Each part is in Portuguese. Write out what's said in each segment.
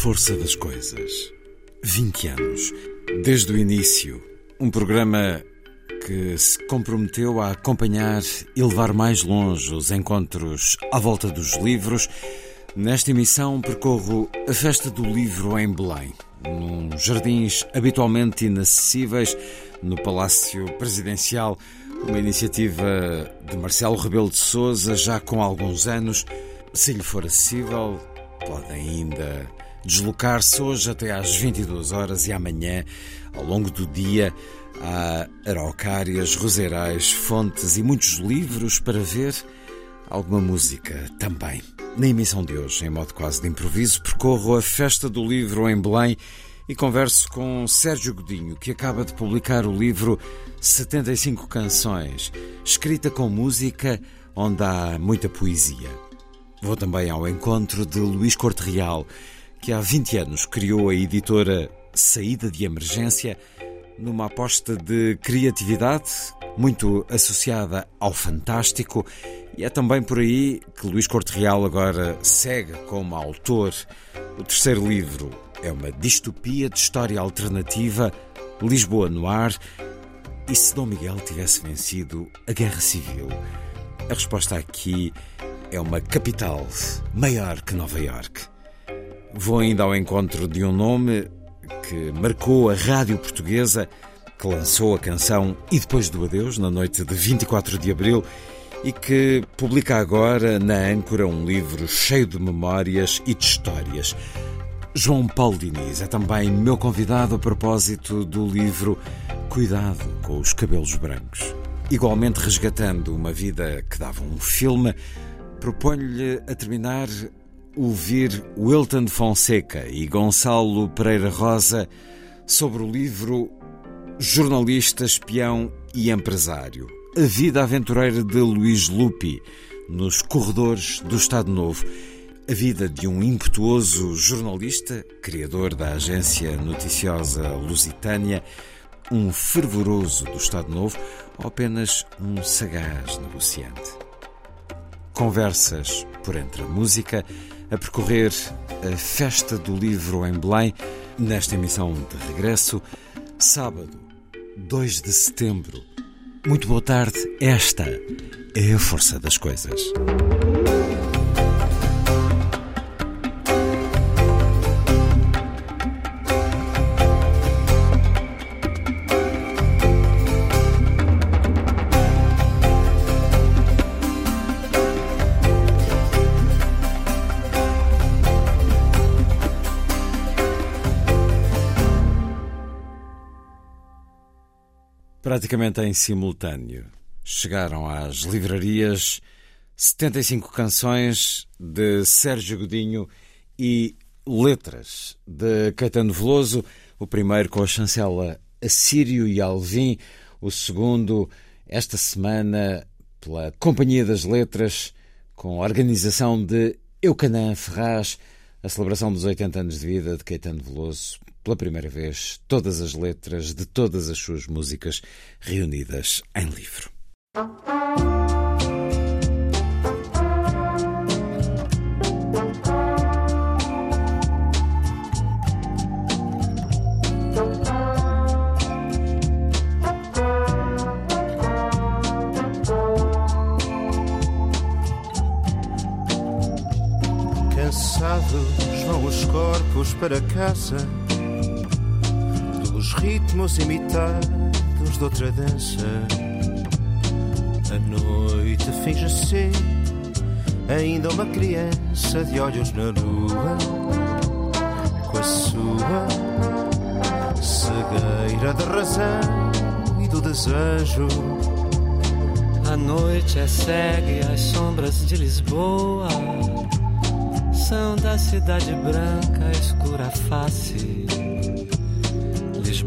força das coisas. 20 anos. Desde o início. Um programa que se comprometeu a acompanhar e levar mais longe os encontros à volta dos livros. Nesta emissão percorro a Festa do Livro em Belém, num jardins habitualmente inacessíveis no Palácio Presidencial, uma iniciativa de Marcelo Rebelo de Sousa já com alguns anos. Se lhe for acessível, pode ainda deslocar-se hoje até às 22 horas e amanhã, ao longo do dia, há araucárias, roseirais, fontes e muitos livros para ver, alguma música também. Na emissão de hoje, em modo quase de improviso, percorro a Festa do Livro em Belém e converso com Sérgio Godinho, que acaba de publicar o livro 75 Canções, escrita com música onde há muita poesia. Vou também ao encontro de Luís Corte Real, que há 20 anos criou a editora Saída de Emergência, numa aposta de criatividade muito associada ao fantástico, e é também por aí que Luís Corte Real agora segue como autor. O terceiro livro é uma distopia de história alternativa, Lisboa no ar, e se Dom Miguel tivesse vencido a Guerra Civil? A resposta aqui é uma capital maior que Nova York. Vou ainda ao encontro de um nome que marcou a rádio portuguesa, que lançou a canção E Depois do Adeus, na noite de 24 de abril, e que publica agora na âncora um livro cheio de memórias e de histórias. João Paulo Diniz é também meu convidado a propósito do livro Cuidado com os Cabelos Brancos. Igualmente resgatando uma vida que dava um filme, proponho-lhe a terminar ouvir Wilton Fonseca e Gonçalo Pereira Rosa sobre o livro Jornalista, Espião e Empresário. A vida aventureira de Luís Lupi nos corredores do Estado Novo. A vida de um impetuoso jornalista, criador da agência noticiosa Lusitânia, um fervoroso do Estado Novo ou apenas um sagaz negociante. Conversas por entre a música, a percorrer a Festa do Livro em Belém, nesta emissão de regresso, sábado, 2 de setembro. Muito boa tarde, esta é a força das coisas. Praticamente em simultâneo, chegaram às livrarias 75 canções de Sérgio Godinho e letras de Caetano Veloso, o primeiro com a chancela Assírio e Alvim, o segundo, esta semana, pela Companhia das Letras, com a organização de Eucanã Ferraz, a celebração dos 80 anos de vida de Caetano Veloso, pela primeira vez, todas as letras de todas as suas músicas reunidas em livro. Cansados vão os corpos para casa dos ritmos imitados de outra dança. A noite finge ser ainda uma criança de olhos na lua, com a sua cegueira da razão e do desejo. A noite é cega e as sombras de Lisboa são da cidade branca, escura face.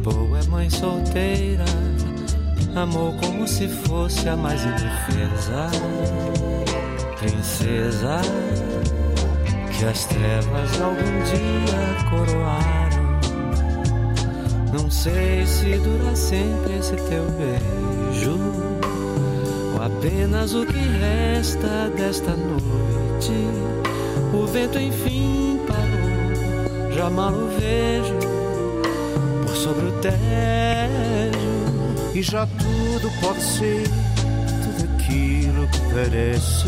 Lisboa é mãe solteira, amou como se fosse a mais indefesa princesa que as trevas algum dia coroaram. Não sei se dura sempre esse teu beijo, ou apenas o que resta desta noite. O vento enfim parou, já mal o vejo E já tudo pode ser tudo aquilo que parece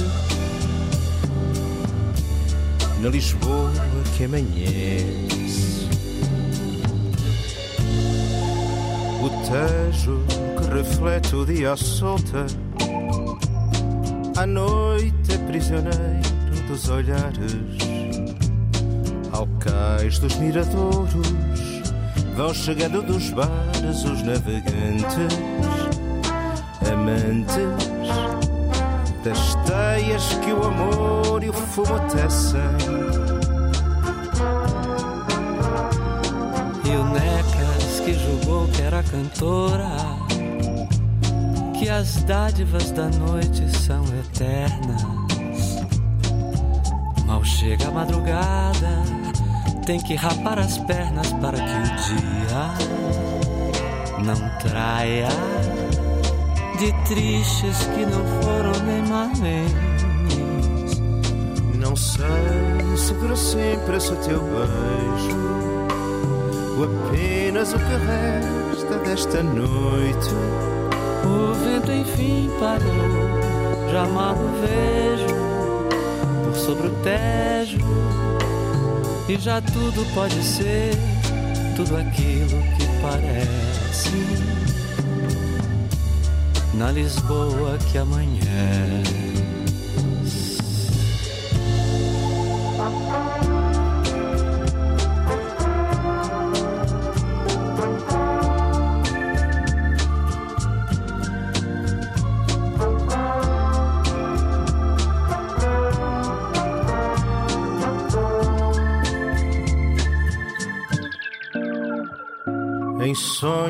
na Lisboa que amanhece. O Tejo que reflete o dia à solta, à noite é prisioneiro dos olhares. Ao cais dos miradouros vão chegando dos bares os navegantes, amantes das teias que o amor e o fumo tecem. E o Necas que julgou que era cantora, que as dádivas da noite são eternas. Mal chega a madrugada, tem que rapar as pernas para que o dia não traia de tristes que não foram nem males. Não sei se dura sempre esse teu beijo, ou apenas o que resta desta noite. O vento enfim parou, já mal o vejo por sobre o tejo, e já tudo pode ser tudo aquilo que parece na Lisboa que amanhece.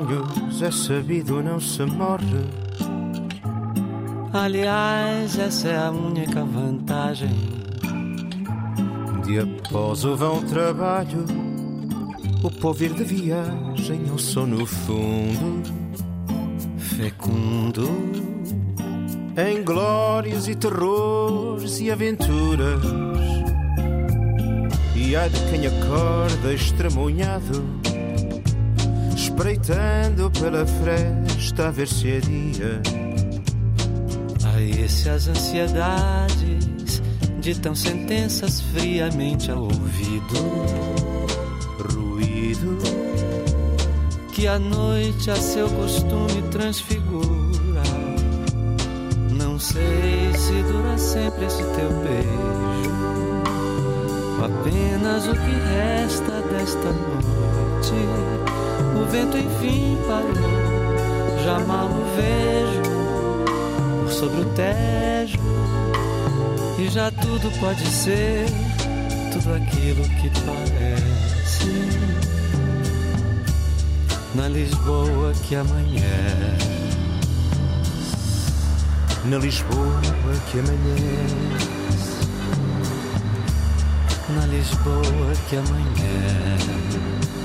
Sonhos é sabido não se morre. Aliás, essa é a única vantagem. De após o vão trabalho, o povo ir de viagem ao sono fundo, fecundo, em glórias e terrores e aventuras. E há de quem acorda estremunhado, espreitando pela fresta a ver se é dia. Aí se as ansiedades ditam sentenças friamente ao ouvido, ruído que a noite a seu costume transfigura. Não sei se dura sempre esse teu beijo, ou apenas o que resta desta noite. O vento enfim parou, já mal o vejo por sobre o tejo, e já tudo pode ser tudo aquilo que parece na Lisboa que amanhece. Na Lisboa que amanhece. Na Lisboa que amanhece.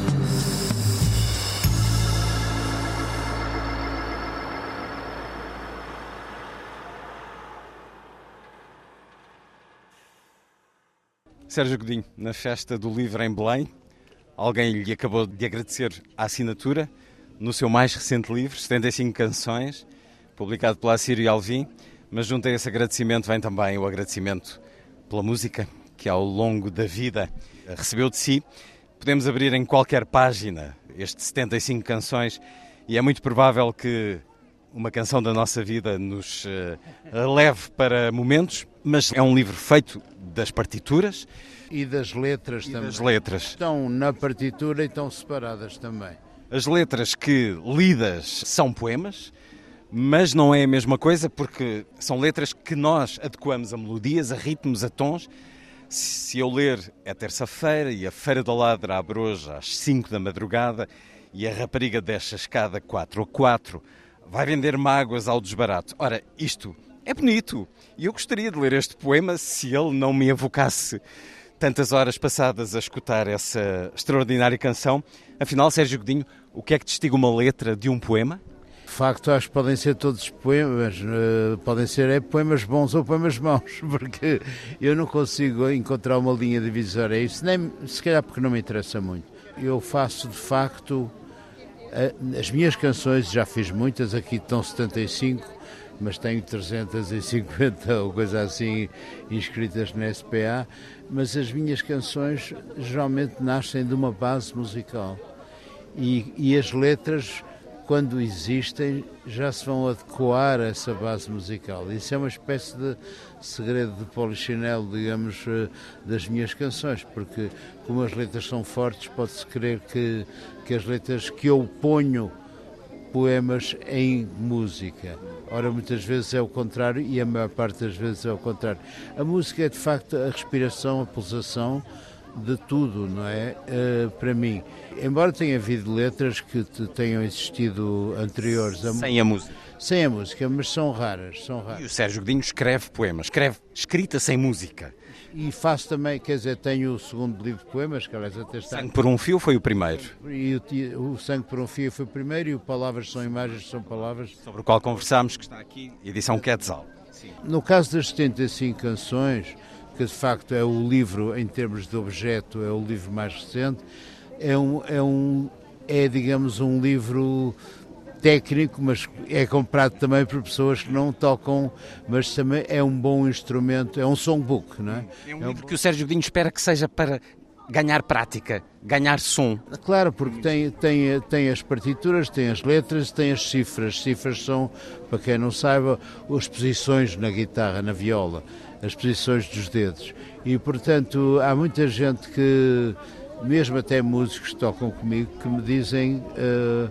Sérgio Godinho, na festa do livro em Belém, alguém lhe acabou de agradecer a assinatura no seu mais recente livro, 75 canções, publicado pela Sírio Alvim, mas junto a esse agradecimento vem também o agradecimento pela música que ao longo da vida recebeu de si. Podemos abrir em qualquer página estes 75 canções e é muito provável que uma canção da nossa vida nos uh, leve para momentos, mas é um livro feito das partituras e das letras e também. Das letras. Estão na partitura e estão separadas também. As letras que lidas são poemas, mas não é a mesma coisa porque são letras que nós adequamos a melodias, a ritmos, a tons. Se eu ler é terça-feira e a Feira do Ladra abre hoje às 5 da madrugada e a rapariga desce a escada 4 a 4, vai vender mágoas ao desbarato. Ora, isto é bonito e eu gostaria de ler este poema se ele não me evocasse tantas horas passadas a escutar essa extraordinária canção. Afinal, Sérgio Godinho, o que é que distingue uma letra de um poema? De facto, acho que podem ser todos poemas, uh, podem ser é, poemas bons ou poemas maus, porque eu não consigo encontrar uma linha divisória. Isso nem, se calhar porque não me interessa muito. Eu faço de facto uh, as minhas canções, já fiz muitas, aqui estão 75, mas tenho 350 ou coisa assim inscritas na SPA. Mas as minhas canções geralmente nascem de uma base musical e, e as letras quando existem, já se vão adequar a essa base musical. Isso é uma espécie de segredo de polichinelo, digamos, eh, das minhas canções, porque como as letras são fortes, pode-se crer que, que as letras que eu ponho poemas em música. Ora, muitas vezes é o contrário e a maior parte das vezes é o contrário. A música é de facto a respiração, a pulsação de tudo, não é? Uh, para mim. Embora tenha havido letras que tenham existido anteriores. A sem a música. Sem a música, mas são raras, são raras. E o Sérgio Godinho escreve poemas, escreve escrita sem música. E faço também, quer dizer, tenho o segundo livro de poemas, que aliás até está... Sangue por um Fio foi o primeiro. E o, o Sangue por um Fio foi o primeiro e o Palavras são Imagens são Palavras. Sobre o qual conversámos, que está aqui, edição Quetzal. Sim. No caso das 75 canções, que de facto é o livro, em termos de objeto, é o livro mais recente, é um, é, um, é digamos, um livro técnico, mas é comprado também por pessoas que não tocam, mas também é um bom instrumento, é um songbook, não é? É um, é livro que o Sérgio Godinho espera que seja para ganhar prática, ganhar som. Claro, porque tem, tem, tem as partituras, tem as letras, tem as cifras. Cifras são, para quem não saiba, as posições na guitarra, na viola as posições dos dedos. E, portanto, há muita gente que, mesmo até músicos que tocam comigo, que me dizem uh,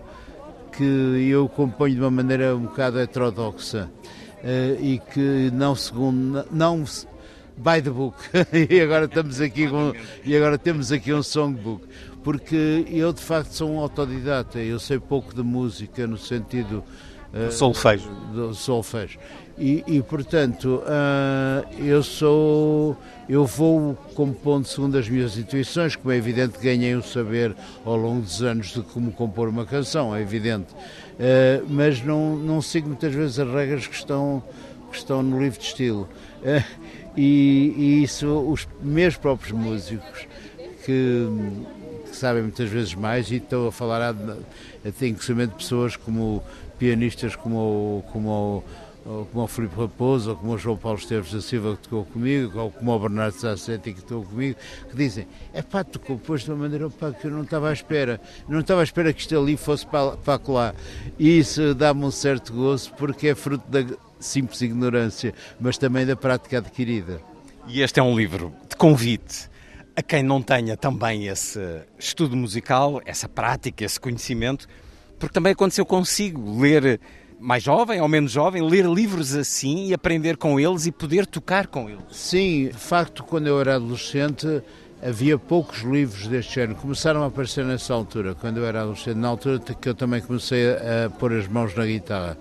que eu componho de uma maneira um bocado heterodoxa uh, e que não segundo, não by the book. e agora estamos aqui com, e agora temos aqui um songbook. Porque eu de facto sou um autodidata, eu sei pouco de música no sentido uh, solfejo. Do solfejo. E, e portanto, uh, eu sou. Eu vou compondo segundo as minhas intuições, como é evidente, ganhei o saber ao longo dos anos de como compor uma canção, é evidente. Uh, mas não, não sigo muitas vezes as regras que estão, que estão no livro de estilo. Uh, e, e, isso, os meus próprios músicos, que, que, sabem muitas vezes mais, e estou a falar, tenho conhecimento de pessoas como pianistas como, como ou como o Filipe Raposo, ou como o João Paulo Esteves da Silva que tocou comigo, ou como o Bernardo Sassetti que tocou comigo, que dizem, é pá, tu compôs de uma maneira pá, que eu não estava à espera, não estava à espera que isto ali fosse para, para. E isso dá-me um certo gozo, porque é fruto da simples ignorância, mas também da prática adquirida. E este é um livro de convite a quem não tenha também esse estudo musical, essa prática, esse conhecimento, porque também aconteceu consigo ler mais jovem ou menos jovem, ler livros assim e aprender com eles e poder tocar com eles? Sim, de facto, quando eu era adolescente havia poucos livros deste género. Começaram a aparecer nessa altura, quando eu era adolescente, na altura que eu também comecei a, pôr as mãos na guitarra,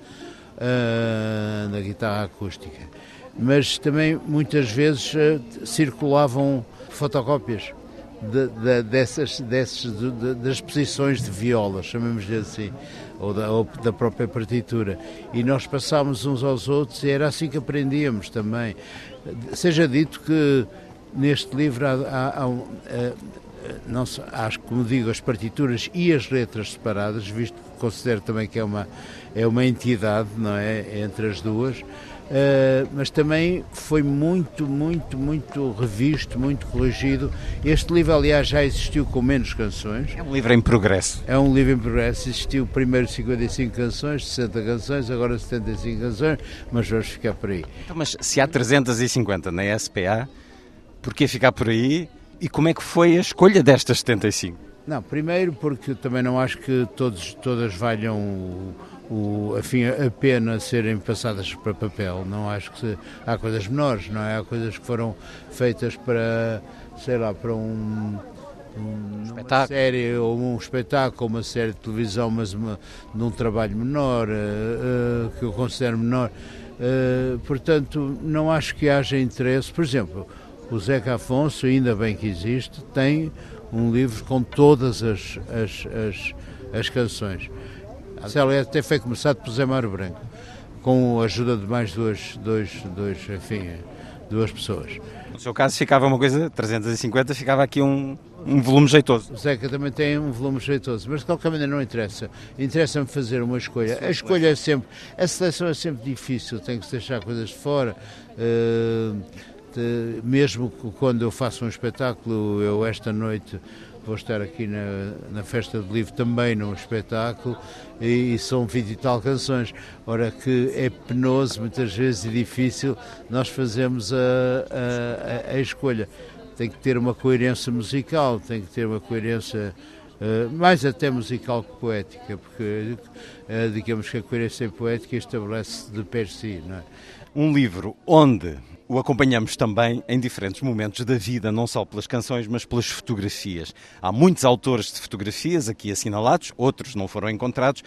uh, na guitarra acústica. Mas também muitas vezes uh, circulavam fotocópias de, de, dessas, dessas de, das posições de viola, chamemos-lhe assim ou da, ou da própria partitura. E nós passámos uns aos outros e era assim que aprendíamos também. Seja dito que neste livro há, há, há, há não, acho como digo, as partituras e as letras separadas, visto que considero também que é uma, é uma entidade, não é, entre as duas, Uh, mas também foi muito, muito, muito revisto, muito corrigido. Este livro, aliás, já existiu com menos canções. É um livro em progresso. É um livro em progresso. Existiu primeiro 55 canções, 60 canções, agora 75 canções, mas vamos ficar por aí. Então, mas se há 350 na SPA, porquê ficar por aí? E como é que foi a escolha destas 75? Não, primeiro porque também não acho que todos, todas valham o, afim, a pena serem passadas para papel. Não acho que se, há coisas menores, não é? Há coisas que foram feitas para, sei lá, para um, um uma série ou um espetáculo, uma série de televisão, mas uma, num trabalho menor, uh, uh, que eu considero menor. Uh, portanto, não acho que haja interesse. Por exemplo, o Zeca Afonso, ainda bem que existe, tem um livro com todas as, as, as, as canções. A Célia até foi começado por Zé Mário Branco, com a ajuda de mais duas, dois, dois, enfim, duas pessoas. No seu caso ficava uma coisa, 350, ficava aqui um, um volume jeitoso. O Zeca também tem um volume jeitoso, mas de qualquer maneira não interessa. Interessa-me fazer uma escolha. A escolha é sempre, a seleção é sempre difícil, tem que deixar coisas de fora. Uh, de, mesmo quando eu faço um espetáculo, eu esta noite vou estar aqui na, na Festa do Livro também num espetáculo e, e, são 20 e tal canções. Ora que é penoso muitas vezes e difícil nós fazemos a, a, a escolha. Tem que ter uma coerência musical, tem que ter uma coerência Uh, mais até musical que poética, porque uh, digamos que a coerência poética estabelece de per si. É? Um livro onde o acompanhamos também em diferentes momentos da vida, não só pelas canções, mas pelas fotografias. Há muitos autores de fotografias aqui assinalados, outros não foram encontrados,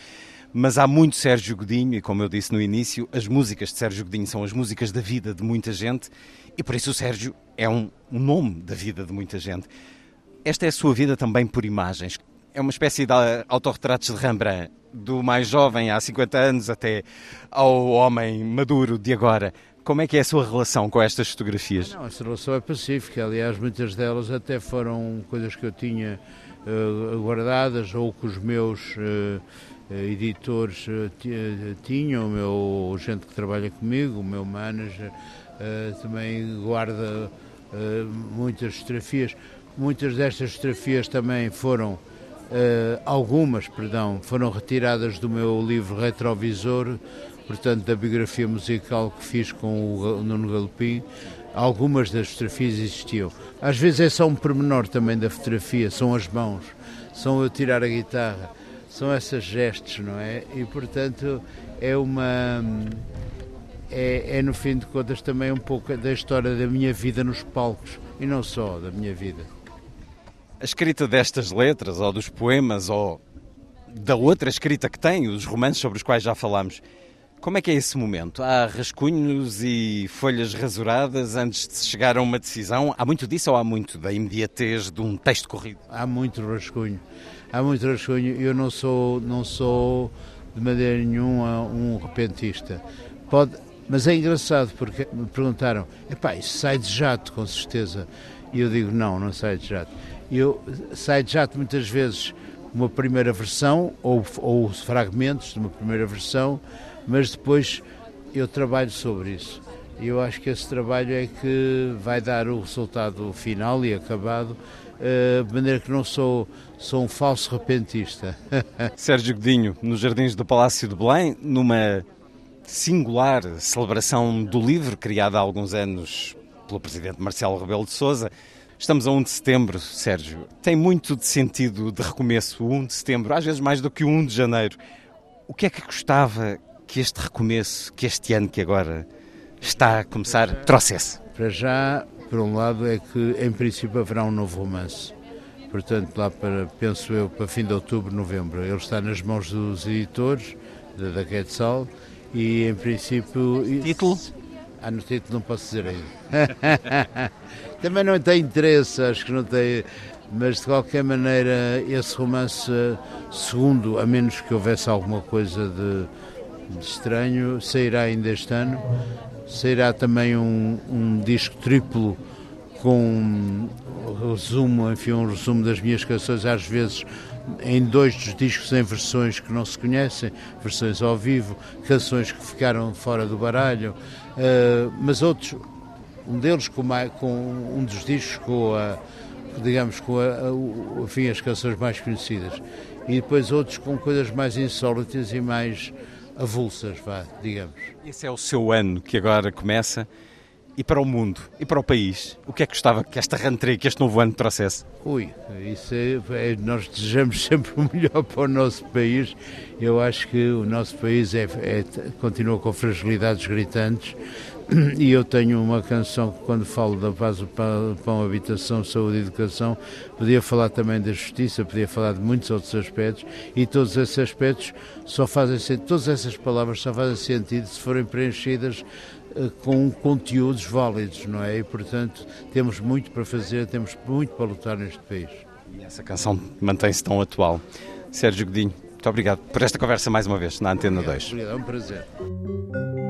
mas há muito Sérgio Godinho, e como eu disse no início, as músicas de Sérgio Godinho são as músicas da vida de muita gente, e por isso o Sérgio é um, nome da vida de muita gente. Esta é a sua vida também por imagens. É uma espécie de autorretratos de Rembrandt, do mais jovem há 50 anos até ao homem maduro de agora. Como é que é a sua relação com estas fotografias? Não, essa relação é pacífica. Aliás, muitas delas até foram coisas que eu tinha uh, guardadas ou que os meus uh, editores uh, tinham, o meu gente que trabalha comigo, o meu manager, também guarda muitas fotografias. Muitas destas fotografias também foram, algumas, perdão, foram retiradas do meu livro Retrovisor, portanto, da biografia musical que fiz com o Nuno Galopim, algumas das fotografias existiam. Às vezes é só um pormenor também da fotografia, são as mãos, são eu tirar a guitarra, são esses gestos, não é? E, portanto, é uma. É, é, no fim de contas também um pouco da história da minha vida nos palcos e não só da minha vida. A escrita destas letras, ou dos poemas, ou da outra escrita que tem, os romances sobre os quais já falámos, como é que é esse momento? Há rascunhos e folhas rasuradas antes de se chegar a uma decisão? Há muito disso ou há muito da imediatez de um texto corrido? Há muito rascunho. Há muito rascunho. Eu não sou, não sou de maneira nenhuma um repentista. Pode, mas é engraçado porque me perguntaram: epá, isso sai de jato, com certeza. E eu digo: não, não sai de jato. Eu sai de jato muitas vezes uma primeira versão ou, ou fragmentos de uma primeira versão mas depois eu trabalho sobre isso. E eu acho que esse trabalho é que vai dar o resultado final e acabado, eh, de maneira que não sou, sou um falso repentista. Sérgio Godinho, nos Jardins do Palácio de Belém, numa singular celebração do livro, criada há alguns anos pelo presidente Marcelo Rebelo de Sousa. Estamos a 1 de setembro, Sérgio. Tem muito de sentido de recomeço, o 1 de setembro, às vezes mais do que o 1 de janeiro. O que é que gostava que este recomeço, que este ano que agora está a começar, trouxesse? Para já, por um lado, é que em princípio haverá um novo romance. Portanto, lá para, penso eu, para fim de outubro, novembro. Ele está nas mãos dos editores, da, da Quetzal, e em princípio. Título? Ah, no título não posso dizer ainda. Também não tem interesse, acho que não tem. Mas de qualquer maneira, esse romance, segundo, a menos que houvesse alguma coisa de estranho, sairá ainda este ano. Sairá também um, um disco triplo com um resumo, enfim, um resumo das minhas canções, às vezes em dois dos discos em versões que não se conhecem, versões ao vivo, canções que ficaram fora do baralho, uh, mas outros, um deles com, com, um dos discos com a digamos com a, a, enfim, as canções mais conhecidas e depois outros com coisas mais insólitas e mais avulsas, vá, digamos. Esse é o seu ano que agora começa e para o mundo e para o país? O que é que gostava que esta rentrée, que este novo ano trouxesse? Ui, isso é, é, nós desejamos sempre o melhor para o nosso país. Eu acho que o nosso país é, é, continua com fragilidades gritantes e eu tenho uma canção que quando falo da paz, pão, habitação, saúde e educação, podia falar também da justiça, podia falar de muitos outros aspectos e todos esses aspectos só fazem sentido, todas essas palavras só fazem sentido se forem preenchidas eh, com conteúdos válidos, não é? E, portanto, temos muito para fazer, temos muito para lutar neste país. E essa canção mantém-se tão atual. Sérgio Godinho, muito obrigado por esta conversa mais uma vez na Antena obrigado, 2. Obrigado, é um prazer.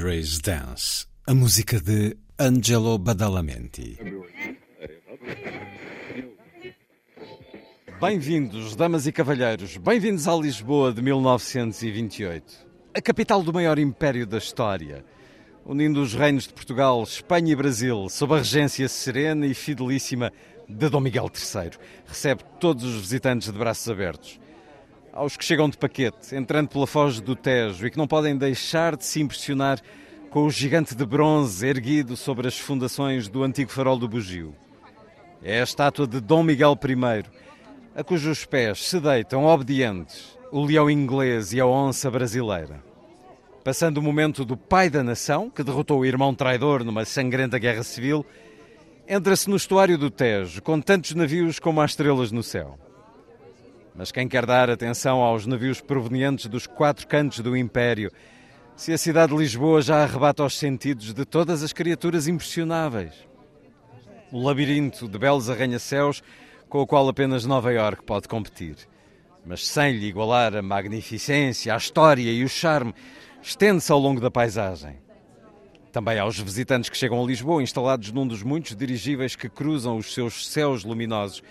Audrey's Dance, a música de Angelo Badalamenti. Bem-vindos, damas e cavalheiros, bem-vindos à Lisboa de 1928, a capital do maior império da história, unindo os reinos de Portugal, Espanha e Brasil, sob a regência serena e fidelíssima de Dom Miguel III. Recebe todos os visitantes de braços abertos. Aos que chegam de paquete, entrando pela foz do Tejo e que não podem deixar de se impressionar com o gigante de bronze erguido sobre as fundações do antigo farol do Bugio. É a estátua de Dom Miguel I, a cujos pés se deitam obedientes o leão inglês e a onça brasileira. Passando o momento do pai da nação, que derrotou o irmão traidor numa sangrenta guerra civil, entra-se no estuário do Tejo, com tantos navios como há estrelas no céu. Mas quem quer dar atenção aos navios provenientes dos quatro cantos do Império, se a cidade de Lisboa já arrebata os sentidos de todas as criaturas impressionáveis? O labirinto de belos arranha-céus com o qual apenas Nova Iorque pode competir. Mas sem lhe igualar a magnificência, a história e o charme, estende-se ao longo da paisagem. Também aos visitantes que chegam a Lisboa, instalados num dos muitos dirigíveis que cruzam os seus céus luminosos,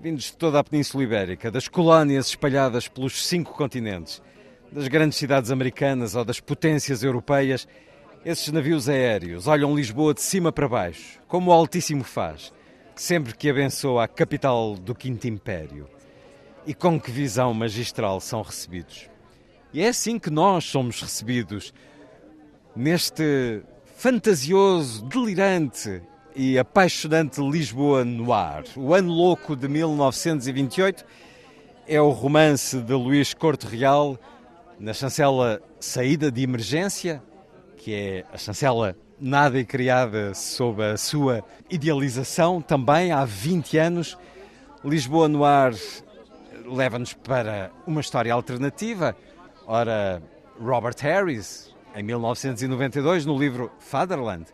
vindos de toda a Península Ibérica, das colónias espalhadas pelos cinco continentes, das grandes cidades americanas ou das potências europeias, esses navios aéreos olham Lisboa de cima para baixo, como o Altíssimo faz, sempre que abençoa a capital do Quinto Império. E com que visão magistral são recebidos. E é assim que nós somos recebidos, neste fantasioso, delirante e apaixonante Lisboa no ar. O Ano Louco de 1928 é o romance de Luís Corte Real na chancela Saída de Emergência, que é a chancela nada e criada sob a sua idealização também há 20 anos. Lisboa no ar leva-nos para uma história alternativa. Ora, Robert Harris, em 1992, no livro Fatherland,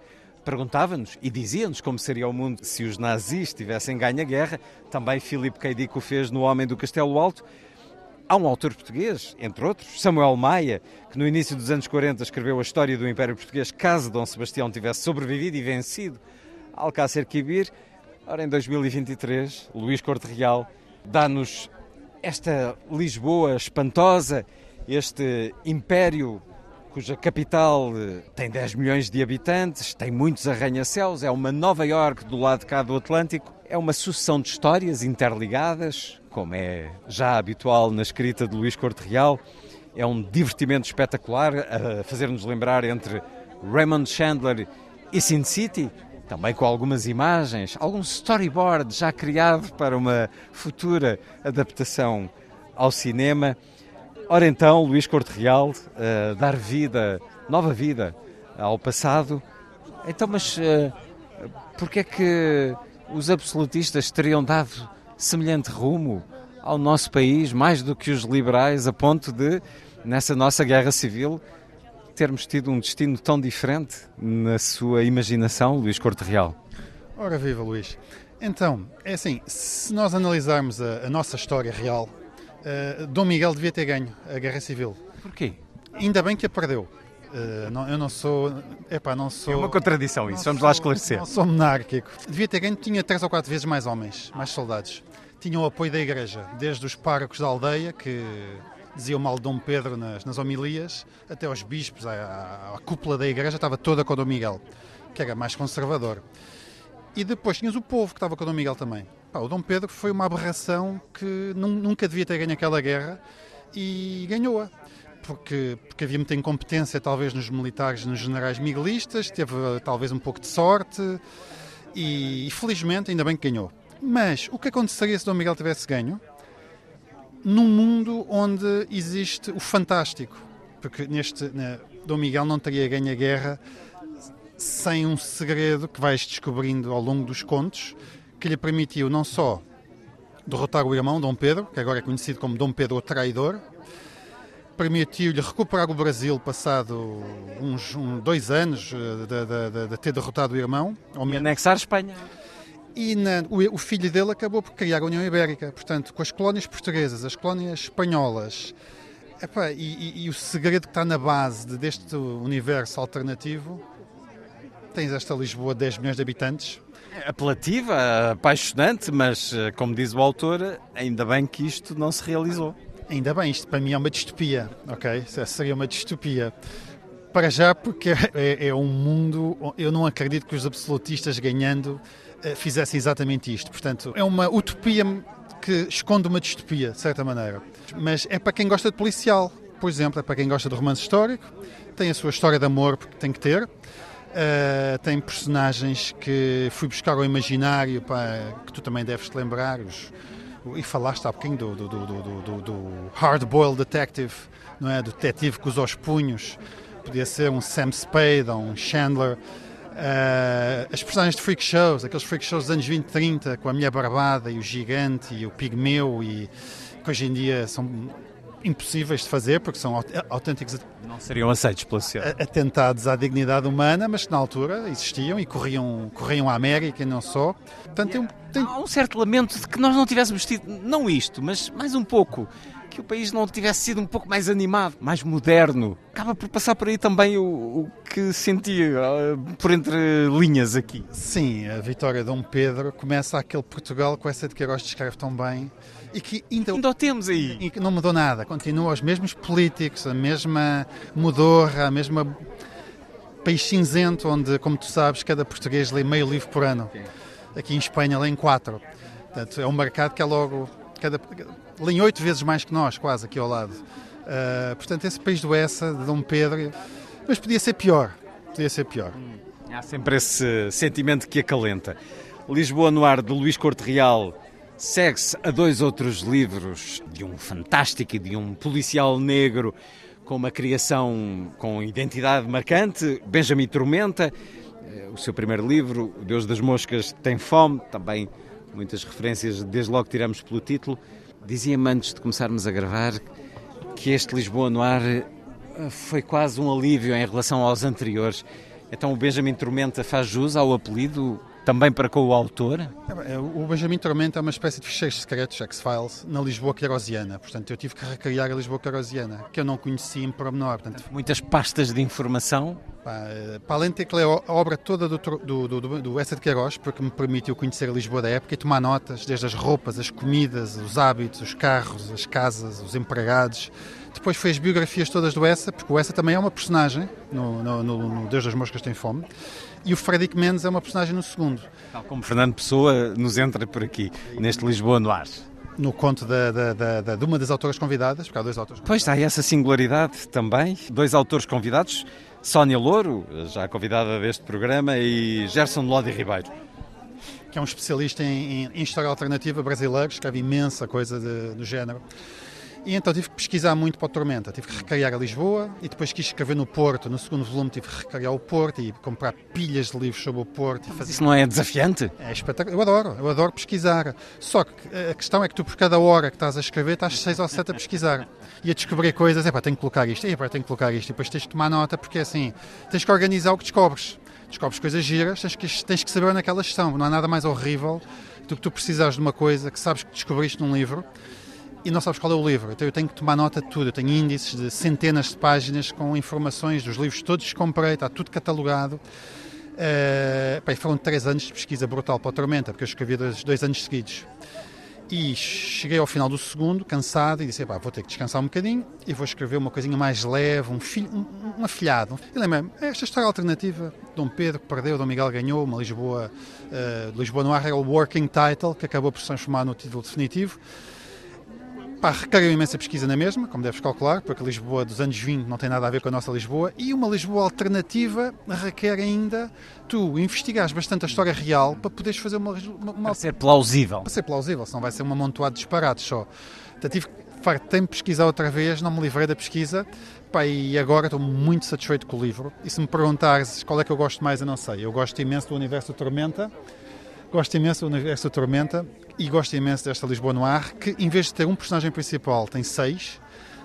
perguntava-nos e dizia-nos como seria o mundo se os nazis tivessem ganho a guerra. Também Philip K. Dick o fez no Homem do Castelo Alto. Há um autor português, entre outros, Samuel Maia, que no início dos anos 40 escreveu a história do Império Português caso Dom Sebastião tivesse sobrevivido e vencido Alcácer Quibir. Ora, em 2023, Luís Corte Real dá-nos esta Lisboa espantosa, este império cuja capital eh, tem 10 milhões de habitantes, tem muitos arranha-céus, é uma Nova York do lado de cá do Atlântico, é uma sucessão de histórias interligadas, como é já habitual na escrita de Luís Corte Real. É um divertimento espetacular a fazer-nos lembrar entre Raymond Chandler e Sin City, também com algumas imagens, algum storyboard já criado para uma futura adaptação ao cinema. Ora então, Luís Corte Real, uh, dar vida, nova vida ao passado. Então, mas uh, porquê é que os absolutistas teriam dado semelhante rumo ao nosso país, mais do que os liberais, a ponto de, nessa nossa guerra civil, termos tido um destino tão diferente na sua imaginação, Luís Corte Real? Ora, viva Luís. Então, é assim, se nós analisarmos a, a nossa história real, uh, Dom Miguel devia ter ganho a Guerra Civil. Porquê? Ainda bem que a perdeu. Uh, não, eu não sou. Epá, não sou. É uma contradição isso, vamos sou, lá esclarecer. Não sou monárquico. Devia ter ganho, tinha três ou quatro vezes mais homens, mais soldados. Tinha o apoio da igreja, desde os párocos da aldeia, que diziam mal de Dom Pedro nas, nas homilias, até aos bispos, a, a, a, cúpula da igreja estava toda com Dom Miguel, que era mais conservador. E depois tinhas o povo que estava com Dom Miguel também. Pá, o Dom Pedro foi uma aberração que nunca devia ter ganho aquela guerra e ganhou-a porque, porque havia muita incompetência, talvez, nos militares, nos generais miguelistas, teve talvez um pouco de sorte e, felizmente, ainda bem que ganhou. Mas o que aconteceria se Dom Miguel tivesse ganho? Num mundo onde existe o fantástico, porque neste né, Dom Miguel não teria ganho a guerra sem um segredo que vais descobrindo ao longo dos contos, que lhe permitiu não só derrotar o irmão Dom Pedro, que agora é conhecido como Dom Pedro o Traidor, permitiu-lhe recuperar o Brasil passado uns um, dois anos eh, de, de, de, ter derrotado o irmão. E anexar Espanha. E na, o, o, filho dele acabou por criar a União Ibérica. Portanto, com as colónias portuguesas, as colónias espanholas Epá, e, e, e, o segredo que está na base de, deste universo alternativo, tens esta Lisboa de 10 milhões de habitantes. Apelativa, apaixonante, mas, eh, como diz o autor, ainda bem que isto não se realizou. Ainda bem, isto para mim é uma distopia, ok? Seria uma distopia. Para já, porque é, é um mundo. Eu não acredito que os absolutistas ganhando eh, fizessem exatamente isto. Portanto, é uma utopia que esconde uma distopia, de certa maneira. Mas é para quem gosta de policial, por exemplo, é para quem gosta de romance histórico, tem a sua história de amor, porque tem que ter. Uh, tem personagens que fui buscar ao imaginário, pá, que tu também deves te lembrar. Os, e falaste há pouquinho do, do, do, do, hard-boiled detective, não é? Do detetive usa os punhos. Podia ser um Sam Spade ou um Chandler. Uh, as personagens de freak shows, aqueles freak shows dos anos 20, 30, com a mulher barbada e o gigante e o pigmeu, e que hoje em dia são impossíveis de fazer porque são autênticos não seriam aceitos pela sociedade. atentados à dignidade humana, mas que na altura existiam e corriam, corriam à América e não só. Portanto, tem, tem... Há um certo lamento de que nós não tivéssemos tido, não isto, mas mais um pouco, que o país não tivesse sido um pouco mais animado, mais moderno. Acaba por passar por aí também o, o que sentia uh, por entre linhas aqui. Sim, a vitória de Dom Pedro começa aquele Portugal que essa de Queiroz descreve tão bem e que ainda, ainda o temos aí. E que não mudou nada, continua os mesmos políticos, a mesma modorra, a mesma país cinzento onde, como tu sabes, cada português lê meio livro por ano. Aqui em Espanha lê em quatro. Portanto, é um mercado que é logo cada, leem oito vezes mais que nós, quase, aqui ao lado. Uh, portanto, esse país do Essa, de Dom Pedro, mas podia ser pior. Podia ser pior. Hum, há sempre esse sentimento que acalenta. Lisboa no ar, de Luís Corte Real, segue-se a dois outros livros de um fantástico e de um policial negro com uma criação com identidade marcante, Benjamin Tormenta, eh, o seu primeiro livro, O Deus das Moscas Tem Fome, também muitas referências, desde logo tiramos pelo título. Dizia-me antes de começarmos a gravar que este Lisboa no ar eh, foi quase um alívio em relação aos anteriores. Então o Benjamin Tormenta faz jus ao apelido também para com o autor? É, o Benjamin Tormenta é uma espécie de ficheiros secretos, X-Files, na Lisboa querosiana. Portanto, eu tive que recriar a Lisboa querosiana, que eu não conhecia em pormenor. Portanto, Muitas pastas de informação? Para além de ter que ler a obra toda do, do, do, do Essa de Queiroz, porque me permitiu conhecer a Lisboa da época e tomar notas, desde as roupas, as comidas, os hábitos, os carros, as casas, os empregados. Depois foi as biografias todas do Essa, porque o Essa também é uma personagem no, no, no Deus das Moscas Tem Fome e o Frederic Mendes é uma personagem no segundo. Tal como Fernando Pessoa nos entra por aqui, neste Lisboa no ar. No conto da, da, da, de uma das autoras convidadas, porque há dois autores Pois está, essa singularidade também. Dois autores convidados, Sónia Louro, já convidada deste programa, e Gerson Lodi Ribeiro. Que é um especialista em, em, em história alternativa brasileiro, escreve imensa coisa do género. E então tive que pesquisar muito para o Tormenta. Tive que recriar a Lisboa e depois quis escrever no Porto. No segundo volume tive que recriar o Porto e comprar pilhas de livros sobre o Porto. Mas fazer... isso não é desafiante? É espetacular. Eu adoro, eu adoro pesquisar. Só que a questão é que tu, por cada hora que estás a escrever, estás seis ou sete a pesquisar e a descobrir coisas. É pá, tenho que colocar isto, é pá, tenho que colocar isto. E depois tens de tomar nota, porque é assim, tens que organizar o que descobres. Descobres coisas giras, tens que, tens que saber onde é que elas estão. Não há nada mais horrível do que tu precisares de uma coisa que sabes que descobriste num livro e não sabes qual é o livro. Então eu tenho que tomar nota de tudo. Eu tenho índices de centenas de páginas com informações dos livros todos que comprei, está tudo catalogado. Uh, pá, foram três anos de pesquisa brutal para a Tormenta, porque eu escrevi dois, dois anos seguidos. E cheguei ao final do segundo, cansado, e disse: pá, vou ter que descansar um bocadinho e vou escrever uma coisinha mais leve, um, filho, um, um afilhado. E lembra-me, esta história alternativa, Dom Pedro perdeu, Dom Miguel ganhou, uma Lisboa, uh, Lisboa no ar era o working title, que acabou por se transformar no título definitivo. Pá, requer imensa pesquisa na mesma, como deves calcular, porque a Lisboa dos anos 20 não tem nada a ver com a nossa Lisboa, e uma Lisboa alternativa requer ainda tu investigares bastante a história real para poderes fazer uma, uma, uma... Para ser plausível. Para ser plausível, senão vai ser uma montoada de disparates só. Então tive que fartei-me pesquisar outra vez, não me livrei da pesquisa, pá, e agora estou muito satisfeito com o livro. E se me perguntares qual é que eu gosto mais, eu não sei. Eu gosto imenso do universo do Tormenta, Gosto imenso do universo da Tormenta e gosto imenso desta Lisboa no ar, que em vez de ter um personagem principal, tem seis,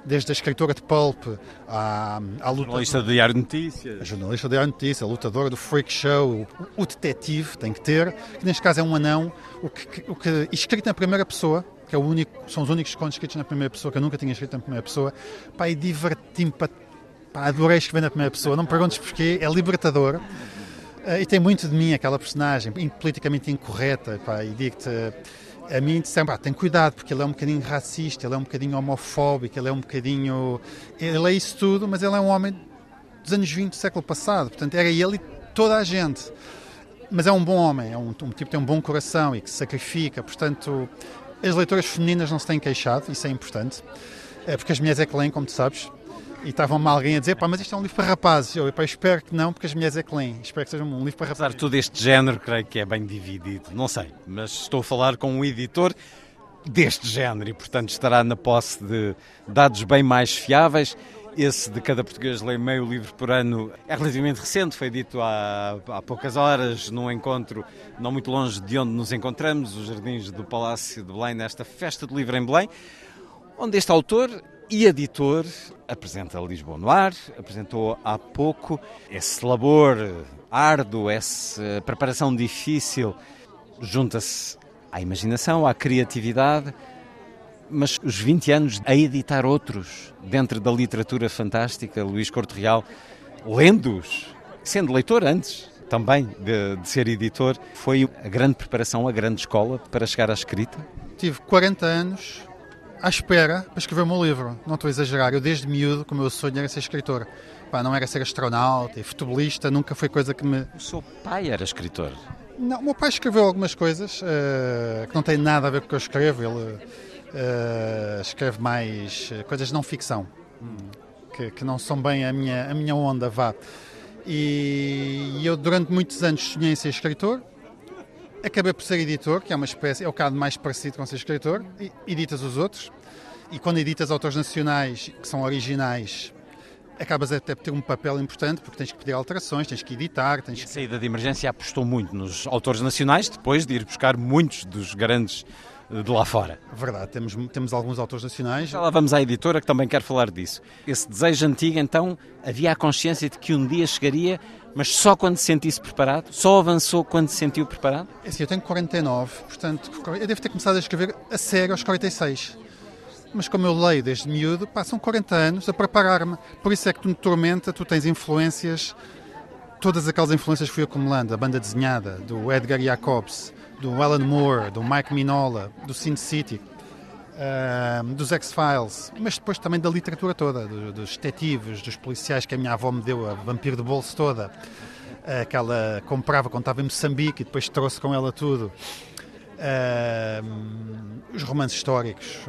desde a escritora de Pulp à, à luta. Jornalista do Diário de Notícias. A jornalista do Diário de Notícias, a lutadora do Freak Show, o, o, detetive, tem que ter, que neste caso é um anão, o que, o que, escrito na primeira pessoa, que é o único, são os únicos contos escritos na primeira pessoa, que eu nunca tinha escrito na primeira pessoa. Pá, e diverti-me, pá, pá, adorei escrever na primeira pessoa, não me perguntes porquê, é libertador. Uh, e tem muito de mim aquela personagem, politicamente incorreta, pá, e digo-te, a mim sempre, ah, tem cuidado, porque ele é um bocadinho racista, ele é um bocadinho homofóbico, ele é um bocadinho. Ele é isso tudo, mas ele é um homem dos anos 20 do século passado, portanto era ele e toda a gente. Mas é um bom homem, é um, um tipo que tem um bom coração e que se sacrifica, portanto as leitoras femininas não se têm queixado, isso é importante, é porque as mulheres é que leem, como tu sabes, e estavam-me alguém a dizer, pá, mas isto é um livro para rapazes. Eu, pá, espero que não, porque as mulheres é que leem. Espero que seja um livro para rapazes. Apesar de todo este género, creio que é bem dividido. Não sei, mas estou a falar com um editor deste género e, portanto, estará na posse de dados bem mais fiáveis. Esse de cada português lê meio livro por ano é relativamente recente, foi dito há, há poucas horas, num encontro não muito longe de onde nos encontramos, os Jardins do Palácio de Belém, nesta Festa do Livro em Belém, onde este autor e editor apresenta Lisboa no ar, apresentou há pouco esse labor árduo, essa preparação difícil, junta-se à imaginação, à criatividade, mas os 20 anos a editar outros dentro da literatura fantástica, Luís Corte Real, lendo-os, sendo leitor antes também de, de ser editor, foi a grande preparação, a grande escola para chegar à escrita? Tive 40 anos à espera para escrever o meu livro. Não estou a exagerar. Eu, desde miúdo, o meu sonho era ser escritor. Pá, não era ser astronauta e futebolista, nunca foi coisa que me. O seu pai era escritor? Não, o meu pai escreveu algumas coisas uh, que não têm nada a ver com o que eu escrevo. Ele uh, escreve mais eh, coisas de não ficção, que, que, não são bem a minha, a minha onda, vá. E, e eu, durante muitos anos, sonhei em ser escritor Acabei por ser editor, que é uma espécie, é o caso mais parecido com ser escritor, e editas os outros. E quando editas autores nacionais que são originais, acabas até por ter um papel importante, porque tens que pedir alterações, tens que editar. Tens a saída de emergência apostou muito nos autores nacionais, depois de ir buscar muitos dos grandes de lá fora. Verdade, temos, temos alguns autores nacionais. Já lá vamos à editora que também quer falar disso. Esse desejo antigo, então, havia a consciência de que um dia chegaria mas só quando se sentisse preparado? Só avançou quando se sentiu preparado? É assim, eu tenho 49, portanto, eu devo ter começado a escrever a sério aos 46. Mas como eu leio desde miúdo, passam 40 anos a preparar-me. Por isso é que tu no Tormenta tu tens influências, todas aquelas influências que fui acumulando, a banda desenhada, do Edgar Jacobs, do Alan Moore, do Mike Minola, do Sin City, uh, dos X-Files, mas depois também da literatura toda, do, dos detetives, dos policiais que a minha avó me deu, a vampiro de bolso toda, uh, que ela comprava quando estava em Moçambique e depois trouxe com ela tudo. Uh, os romances históricos.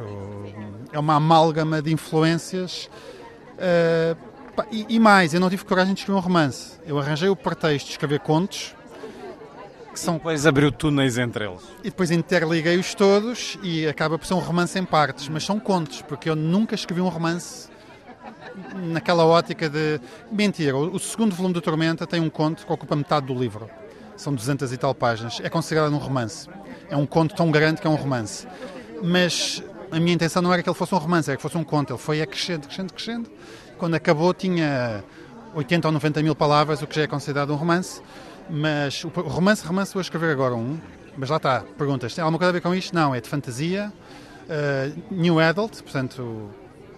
É uma amálgama de influências. Uh, e, e, mais, eu não tive coragem de escrever um romance. Eu arranjei o pretexto de escrever contos que são. Depois abriu túneis entre eles. E depois interliguei-os todos e acaba por ser um romance em partes, mas são contos, porque eu nunca escrevi um romance naquela ótica de. Mentira, o segundo volume do Tormenta tem um conto que ocupa metade do livro. São 200 e tal páginas. É considerado um romance. É um conto tão grande que é um romance. Mas a minha intenção não era que ele fosse um romance, era que fosse um conto. Ele foi crescendo, crescendo, crescendo. Quando acabou, tinha 80 ou 90 mil palavras, o que já é considerado um romance. Mas o romance, romance vou escrever agora um, mas lá está, perguntas, tem alguma coisa a ver com isto? Não, é de fantasia, uh, new adult, portanto,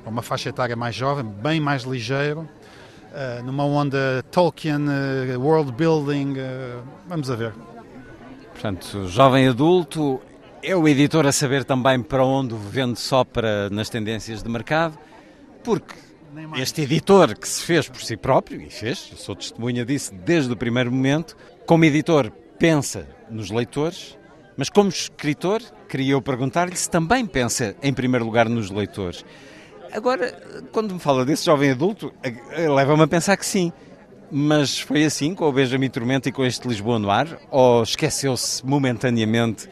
uma faixa etária mais jovem, bem mais ligeiro, uh, numa onda Tolkien, uh, world building, vamos a ver. Portanto, jovem adulto, é o editor a saber também para onde vende só para nas tendências de mercado, porque este editor que se fez por si próprio, e fez, eu sou testemunha disso desde o primeiro momento, como editor pensa nos leitores, mas como escritor, queria eu perguntar-lhe se também pensa em primeiro lugar nos leitores. Agora, quando me fala desse jovem adulto, leva-me a pensar que sim. Mas foi assim com o Benjamin Tormenta e com este Lisboa no ar? Ou esqueceu-se momentaneamente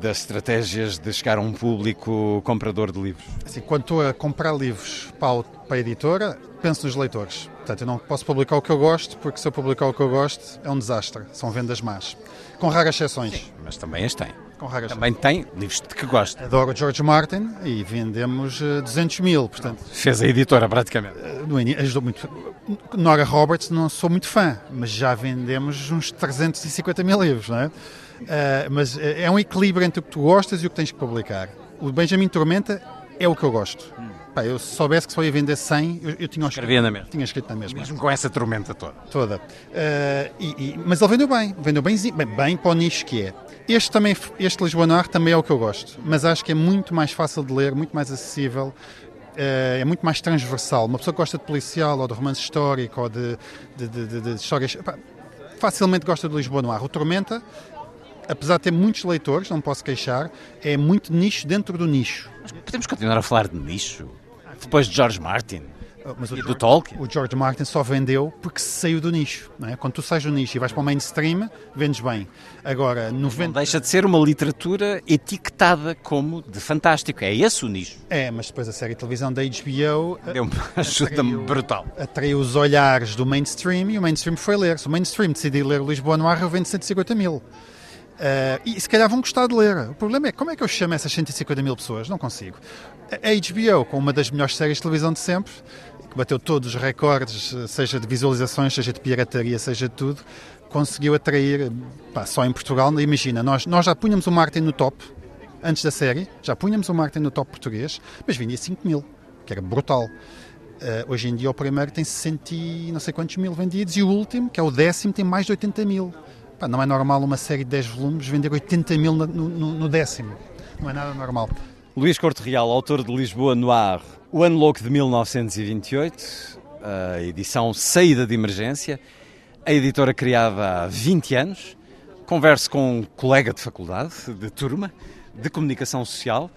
das estratégias de chegar a um público comprador de livros? Assim, quando estou a comprar livros para, para a editora, penso nos leitores. Portanto, eu não posso publicar o que eu gosto, porque se eu publicar o que eu gosto, é um desastre. São vendas más. Com raras exceções. Sim, mas também as tem. Com raras Também tem livros de que gosta. Adoro George Martin e vendemos 200 eh, mil, portanto... Fez a editora, praticamente. Eh, no início, ajudou muito. Nora Roberts não sou muito fã, mas já vendemos uns 350 mil livros, não é? Uh, mas é um equilíbrio entre o que tu gostas e o que tens que publicar. O Benjamin Tormenta é o que eu gosto. Pá, eu se soubesse que só ia vender 100, eu, eu tinha Escrevia na mesma. Tinha escrito na mesma. Mesmo com essa tormenta toda. Toda. Eh, e- e- mas ele vendeu bem, vendeu bem, bem, bem para o nicho que é. Este, também, este Lisboa Noir também é o que eu gosto, mas acho que é muito mais fácil de ler, muito mais acessível, eh, é muito mais transversal. Uma pessoa que gosta de policial ou de romance histórico ou de, de, de- de- de histórias. pá, facilmente gosta de Lisboa Noir. O Tormenta, apesar de ter muitos leitores, não posso queixar, é muito nicho dentro do nicho. Podemos continuar a falar de nicho? Depois de George Martin Mas o e do George- Tolkien? O George Martin só vendeu porque saiu do nicho. Não é? Quando tu sais do nicho e vais para o mainstream, vendes bem. Agora, Não 90... deixa de ser uma literatura etiquetada como de fantástico. É esse o nicho. É, mas depois a série de televisão da HBO Deu uma ajuda-me brutal. atraiu os olhares do mainstream e o mainstream foi ler. Se o mainstream decidir ler Lisboa Noir, eu vendo 150 mil. Eh, e se calhar vão gostar de ler. O problema é como é que eu chamo essas 150 mil pessoas? Não consigo. A HBO, com uma das melhores séries de televisão de sempre, que bateu todos os recordes, seja de visualizações, seja de pirataria, seja de tudo, conseguiu atrair, pá, só em Portugal, imagina, nós, nós já punhamos o Martin no top, antes da série, já punhamos o Martin no top português, mas vendia 5 mil, que era brutal. Eh, hoje em dia o primeiro tem 60 e não sei quantos mil vendidos e o último, que é o décimo, tem mais de 80 mil. Pá, não é normal uma série de 10 volumes vender 80 mil no, no- no décimo. Não é nada normal. Luís Corte Real, autor de Lisboa Noir, O Ano Louco de 1928, a edição Saída de Emergência, a editora criada há 20 anos. Converso com um colega de faculdade, de turma, de comunicação social.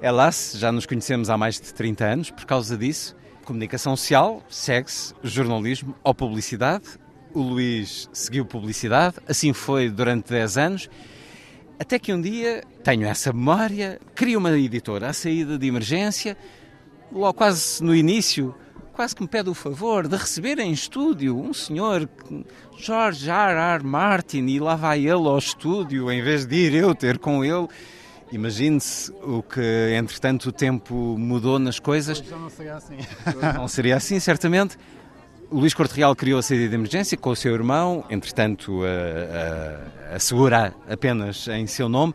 Elas, já nos conhecemos há mais de 30 anos por causa disso. Comunicação social, segue-se jornalismo ou publicidade. O Luís seguiu publicidade, assim foi durante 10 anos. Até que um dia tenho essa memória, crio uma editora à saída de emergência, logo quase no início, quase que me pede o favor de receber em estúdio um senhor, George R. R. Martin, e lá vai ele ao estúdio, em vez de ir eu ter com ele. Imagine-se o que, entretanto, o tempo mudou nas coisas. Já não seria assim. Não seria assim, certamente. Luís Corte Real criou a saída de emergência com o seu irmão, entretanto, a, a, apenas em seu nome.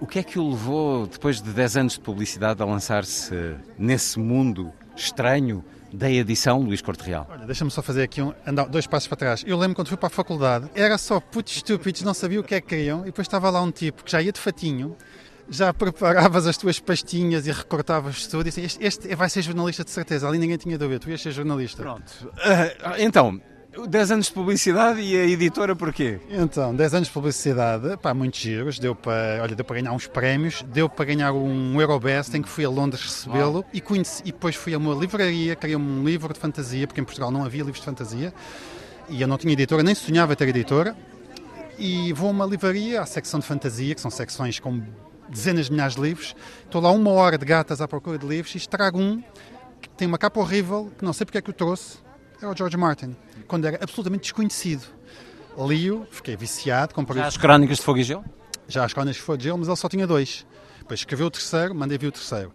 O que é que o levou, depois de 10 anos de publicidade, a lançar-se nesse mundo estranho da edição, Luís Corte Real? Olha, deixa-me só fazer aqui um, andar dois passos para trás. Eu lembro quando fui para a faculdade, era só putos estúpidos, não sabia o que é que queriam, e depois estava lá um tipo que já ia de fatinho, já preparavas as tuas pastinhas e recortavas tudo, e assim, este, este vai ser jornalista de certeza, ali ninguém tinha dúvida, tu ias ser jornalista. Pronto. Ah, então, 10 anos de publicidade e a editora porquê? Então, 10 anos de publicidade, pá, muitos giros, deu para, olha, deu para ganhar uns prémios, deu para ganhar um Eurobest em que fui a Londres recebê-lo e, conheci, e depois fui a uma livraria, queria um livro de fantasia, porque em Portugal não havia livros de fantasia, e eu não tinha editora, nem sonhava ter editora, e vou a uma livraria, à secção de fantasia, que são secções com dezenas de milhares de livros, estou lá uma hora de gatas à procura de livros e estrago um que tem uma capa horrível, que não sei porque é que o trouxe, era o George Martin, quando era absolutamente desconhecido. Li-o, fiquei viciado, comprei Já as crónicas de Fogo e Gelo? já as crónicas de gelo, mas ele só tinha dois. Depois escreveu o terceiro, mandei vir o terceiro.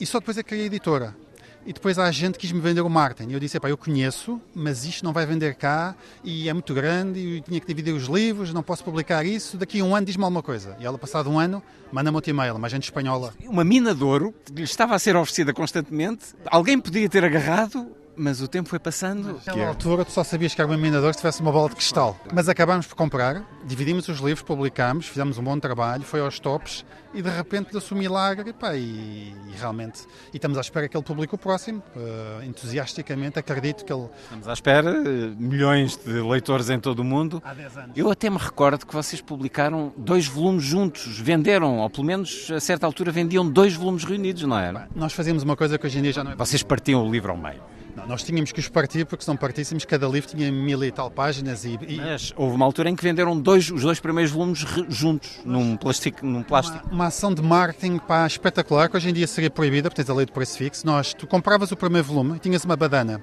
E só depois é que criei a editora. E depois a gente quis-me vender o Martin. E eu disse, "Epá, eu conheço, mas isto não vai vender cá, e é muito grande, e eu tinha que dividir os livros, não posso publicar isso, daqui a um ano diz-me alguma coisa. E ela, passado um ano, manda-me outro e-mail, uma gente espanhola. Uma mina de ouro que lhe estava a ser oferecida constantemente. Alguém podia ter agarrado, mas o tempo foi passando. Naquela altura tu só sabias que era um minador se tivesse uma bola de cristal. Mas acabámos por comprar, dividimos os livros, publicámos, fizemos um bom trabalho, foi aos tops e de repente deu-se um milagre e, pá, e, e realmente e estamos à espera que ele publique o próximo. eh, entusiasticamente acredito que ele. Estamos à espera, eh, milhões de leitores em todo o mundo. Há 10 anos. Eu até me recordo que vocês publicaram dois volumes juntos, venderam, ou pelo menos a certa altura vendiam dois volumes reunidos, não era? Nós fazíamos uma coisa que hoje em dia já não é. Vocês partiam o livro ao meio. Não, nós tínhamos que os partir porque se não partíssemos, cada livro tinha mil e tal páginas e. e Mas houve uma altura em que venderam dois, os dois primeiros volumes juntos, num plástico. Num plástico. Uma, uma ação de marketing pá, espetacular, que hoje em dia seria proibida, porque tens a lei de preço fixo. Nós, tu compravas o primeiro volume e tinhas uma badana.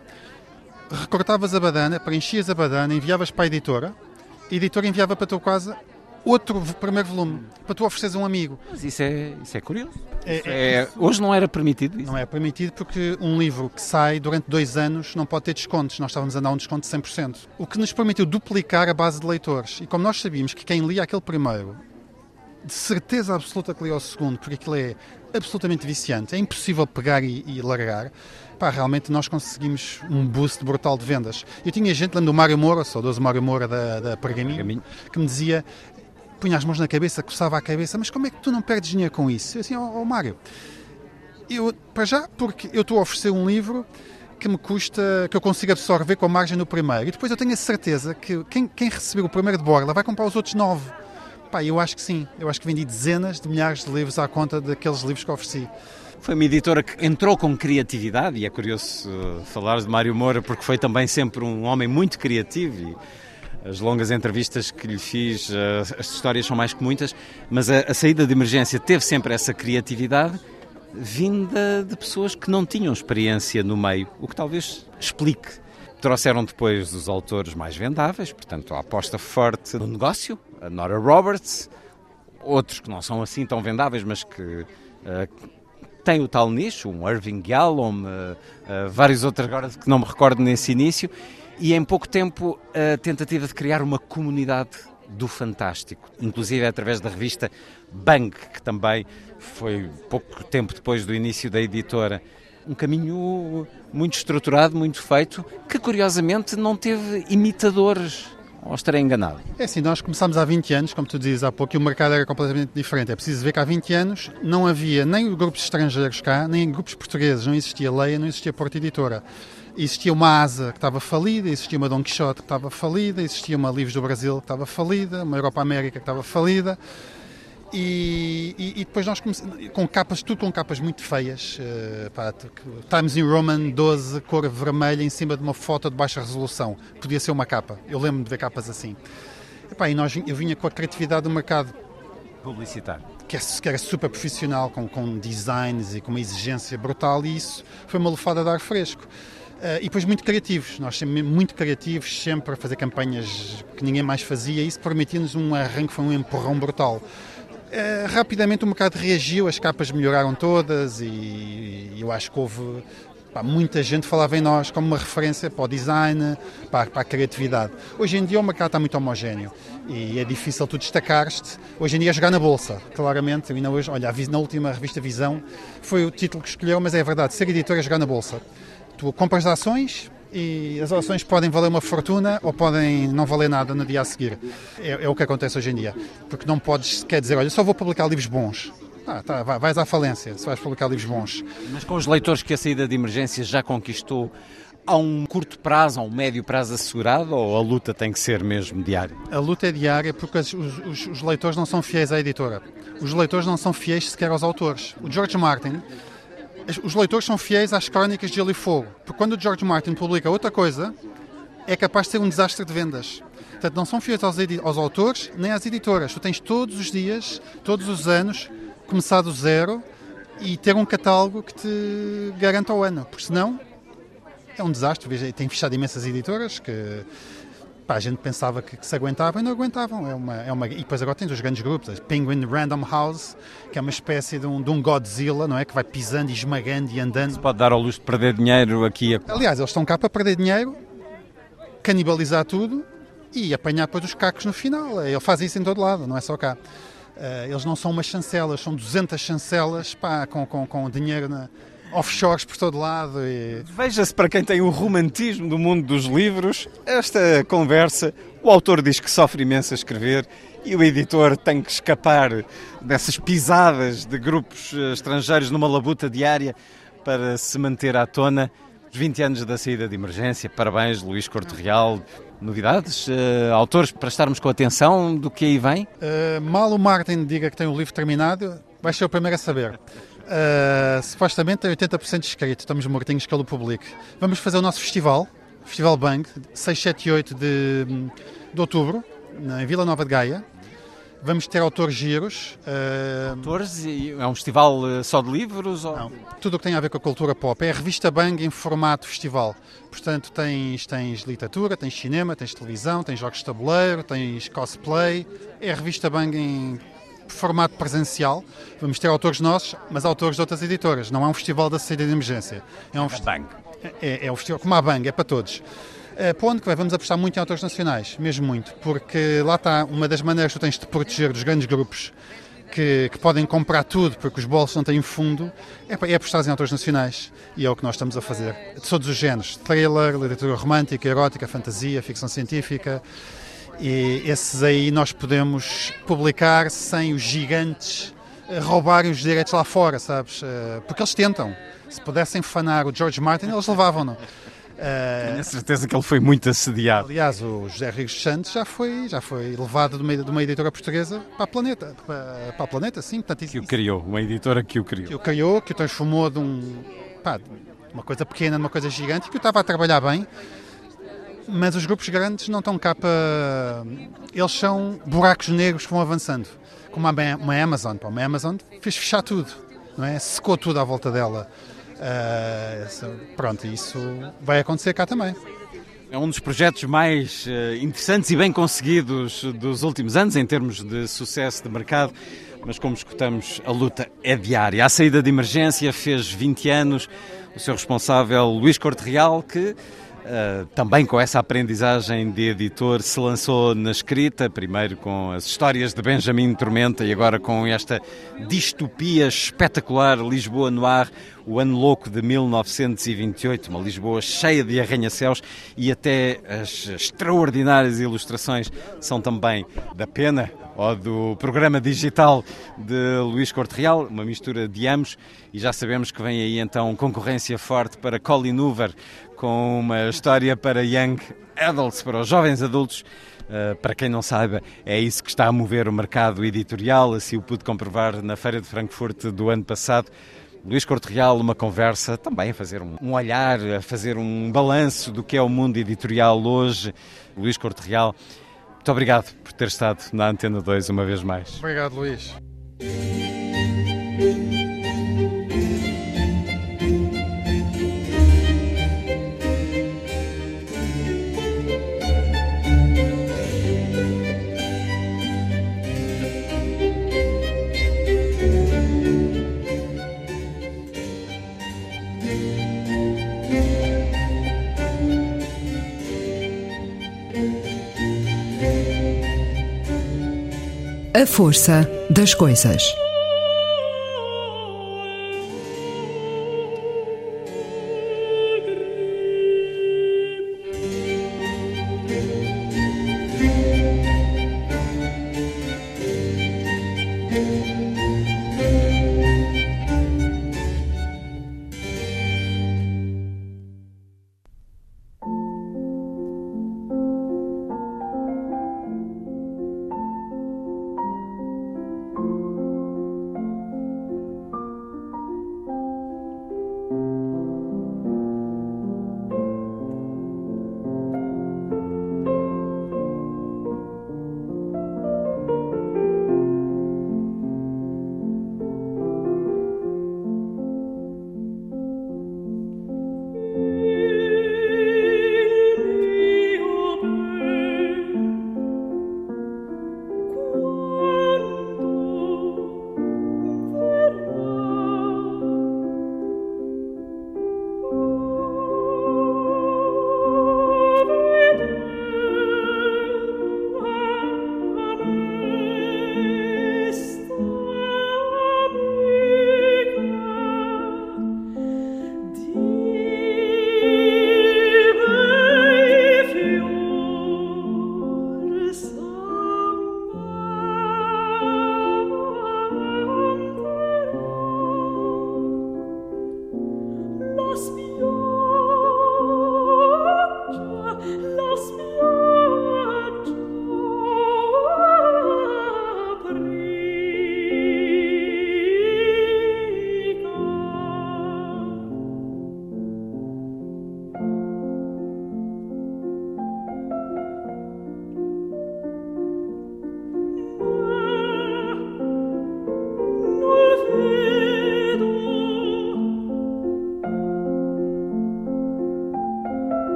Recortavas a badana, preenchias a badana, enviavas para a editora, a editora enviava para a tua casa outro primeiro volume, para tu ofereceres a um amigo. Mas isso é, isso é curioso. É- Isso é- hoje não era permitido isso. Não é permitido porque um livro que sai durante dois anos não pode ter descontos. Nós estávamos a dar um desconto de 100%. O que nos permitiu duplicar a base de leitores. E como nós sabíamos que quem lia aquele primeiro de certeza absoluta que li ao segundo, porque aquilo é absolutamente viciante, é impossível pegar e, e largar. Pá, realmente nós conseguimos um boost brutal de vendas. Eu tinha gente, lembro do Mário Moura, saudoso Mário Moura da, da Pergaminho, que me dizia, punha as mãos na cabeça, coçava a cabeça, mas como é que tu não perdes dinheiro com isso? Eu assim, ó oh, oh, Mário, eu, para já, porque eu estou a oferecer um livro que me custa, que eu consigo absorver com a margem no primeiro. E depois eu tenho a certeza que quem, quem receber o primeiro de borla vai comprar os outros nove. Pá, eu acho que sim. Eu acho que vendi dezenas de milhares de livros à conta daqueles livros que ofereci. Foi uma editora que entrou com criatividade e é curioso uh, falar de Mário Moura porque foi também sempre um homem muito criativo e as longas entrevistas que lhe fiz, uh, as histórias são mais que muitas, mas a, a saída de emergência teve sempre essa criatividade vinda de pessoas que não tinham experiência no meio, o que talvez explique. Trouxeram depois os autores mais vendáveis, portanto, a aposta forte no negócio, a Nora Roberts, outros que não são assim tão vendáveis, mas que uh, têm o tal nicho, um Irving Yalom, uh, uh, vários outros agora que não me recordo nesse início, e em pouco tempo a tentativa de criar uma comunidade do fantástico, inclusive através da revista Bang, que também foi pouco tempo depois do início da editora. Um caminho muito estruturado, muito feito, que curiosamente não teve imitadores. Ou estarei enganado? É assim, nós começámos há 20 anos, como tu dizes há pouco, e o mercado era completamente diferente. É preciso ver que há 20 anos não havia nem grupos estrangeiros cá, nem grupos portugueses. Não existia Leia, não existia Porta Editora. Existia uma Asa que estava falida, existia uma Don Quixote que estava falida, existia uma Livros do Brasil que estava falida, uma Europa América que estava falida. E, e, e, depois nós começamos, com capas, tudo com capas muito feias, uh, pá, Times in Roman 12, cor vermelha, em cima de uma foto de baixa resolução. Podia ser uma capa, eu lembro-me de ver capas assim. E, pá, e nós, eu vinha com a criatividade do mercado publicitário, que, é, que era super profissional, com, com designs e com uma exigência brutal, e isso foi uma lufada de ar fresco. Uh, e depois muito criativos, nós sempre muito criativos, sempre a fazer campanhas que ninguém mais fazia, e isso permitiu-nos um arranque, foi um empurrão brutal. Uh, rapidamente o mercado reagiu, as capas melhoraram todas e, eu acho que houve pá, muita gente falava em nós como uma referência para o design, para, para, a criatividade. Hoje em dia o mercado está muito homogéneo e é difícil tu destacar-te. Hoje em dia é jogar na bolsa, claramente. Ainda hoje, olha, na última revista Visão foi o título que escolheu, mas é verdade, ser editor é jogar na bolsa. Tu compras ações, e as ações podem valer uma fortuna ou podem não valer nada no dia a seguir. É, é o que acontece hoje em dia. Porque não podes quer dizer, olha, só vou publicar livros bons. Ah, tá, vais à falência se vais publicar livros bons. Mas com os leitores que a saída de emergência já conquistou, há um curto prazo, há um médio prazo assegurado ou a luta tem que ser mesmo diária? A luta é diária porque os, os, os leitores não são fiéis à editora. Os leitores não são fiéis sequer aos autores. O George Martin os leitores são fiéis às crónicas de Gelo e Fogo, porque quando o George Martin publica outra coisa, é capaz de ser um desastre de vendas. Portanto, não são fiéis aos, aos autores nem às editoras. Tu tens todos os dias, todos os anos, começar do zero e ter um catálogo que te garanta o ano, porque senão é um desastre. Tem fechado imensas editoras que Pá, a gente pensava que, que, se aguentavam e não aguentavam. É uma, é uma... E depois agora tens os grandes grupos, a Penguin Random House, que é uma espécie de um, de um Godzilla, não é? Que vai pisando e esmagando e andando. Se pode dar ao luxo de perder dinheiro aqui. A... Aliás, eles estão cá para perder dinheiro, canibalizar tudo e apanhar depois os cacos no final. Ele faz isso em todo lado, não é só cá. Uh, eles não são umas chancelas, são 200 chancelas pá, com, com, com dinheiro na, offshores por todo lado. E... Veja-se para quem tem o romantismo do mundo dos livros, esta conversa, o autor diz que sofre imenso a escrever e o editor tem que escapar dessas pisadas de grupos eh, estrangeiros numa labuta diária para se manter à tona. Os 20 anos da saída de emergência, parabéns Luís Corte Real. Novidades, uh, autores para estarmos com atenção do que aí vem? Uh, mal o Martin diga que tem o livro terminado, vai ser o primeiro a saber. Uh, supostamente é 80% escrito, estamos mortinhos que ele publique. Vamos fazer o nosso festival, Festival Bang, 6, 7 e 8 de, de outubro, na Vila Nova de Gaia. Vamos ter autores giros. Uh... Autores? É um festival ah, só de livros? Ou... Não, tudo o que tem a ver com a cultura pop. É a revista Bang em formato festival. Portanto, tens, tens literatura, tens cinema, tens televisão, tens jogos de tabuleiro, tens cosplay. É a revista Bang em formato presencial. Vamos ter autores nossos, mas autores de outras editoras. Não é um festival da saída de emergência. É um festival. É, é um festival como a Bang, é para todos. Uh, para onde que vai? Vamos apostar muito em autores nacionais, mesmo muito, porque lá está uma das maneiras que tu tens de te proteger dos grandes grupos que, que, podem comprar tudo porque os bolsos não têm fundo, é, é apostar em autores nacionais. E é o que nós estamos a fazer. De todos os géneros: thriller, literatura romântica, erótica, fantasia, ficção científica. E esses aí nós podemos publicar sem os gigantes eh, roubarem os direitos lá fora, sabes? Eh, porque eles tentam. Se pudessem fanar o George Martin, eles levavam-no. Tenho a certeza que ele foi muito assediado. Aliás, o José Rodrigues Santos já foi, já foi levado de uma, de uma editora portuguesa para a Planeta. Para, para a Planeta, sim. Portanto, isso, que o criou, uma editora que o criou. Que o criou, que o transformou de um, pá, uma coisa pequena numa coisa gigante e que o estava a trabalhar bem. Mas os grupos grandes não estão cá para. Eles são buracos negros que vão avançando. Como uma Amazon. Uma Amazon fez fechar tudo, não é? Secou tudo à volta dela. Uh, pronto, isso vai acontecer cá também. É um dos projetos mais uh, interessantes e bem conseguidos dos últimos anos em termos de sucesso de mercado, mas como escutamos, a luta é diária. A saída de emergência fez 20 anos. O seu responsável, Luís Corte Real, que Uh, também com essa aprendizagem de editor, se lançou na escrita, primeiro com as histórias de Benjamin Tormenta e agora com esta distopia espetacular Lisboa no ar, o ano louco de 1928, uma Lisboa cheia de arranha-céus e até as extraordinárias ilustrações são também da pena ou do programa digital de Luís Corte Real, uma mistura de ambos, e já sabemos que vem aí então concorrência forte para Colin Hoover, com uma história para young adults, para os jovens adultos. Uh, para quem não saiba, é isso que está a mover o mercado editorial, assim o pude comprovar na Feira de Frankfurt do ano passado. Luís Corte Real, uma conversa também a fazer um, olhar, a fazer um balanço do que é o mundo editorial hoje. Luís Corte Real, muito obrigado por ter estado na Antena 2 uma vez mais. Obrigado, Luís. A força das coisas.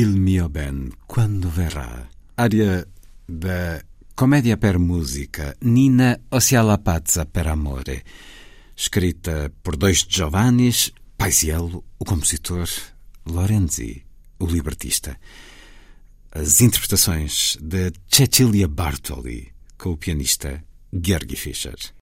Il mio ben quando verrà. Área da Comédia per Música Nina Osiala Pazza per Amore, escrita por dois Giovannis, Paisiello, o compositor, Lorenzi, o libertista. As interpretações de Cecilia Bartoli com o pianista Georgi Fischer.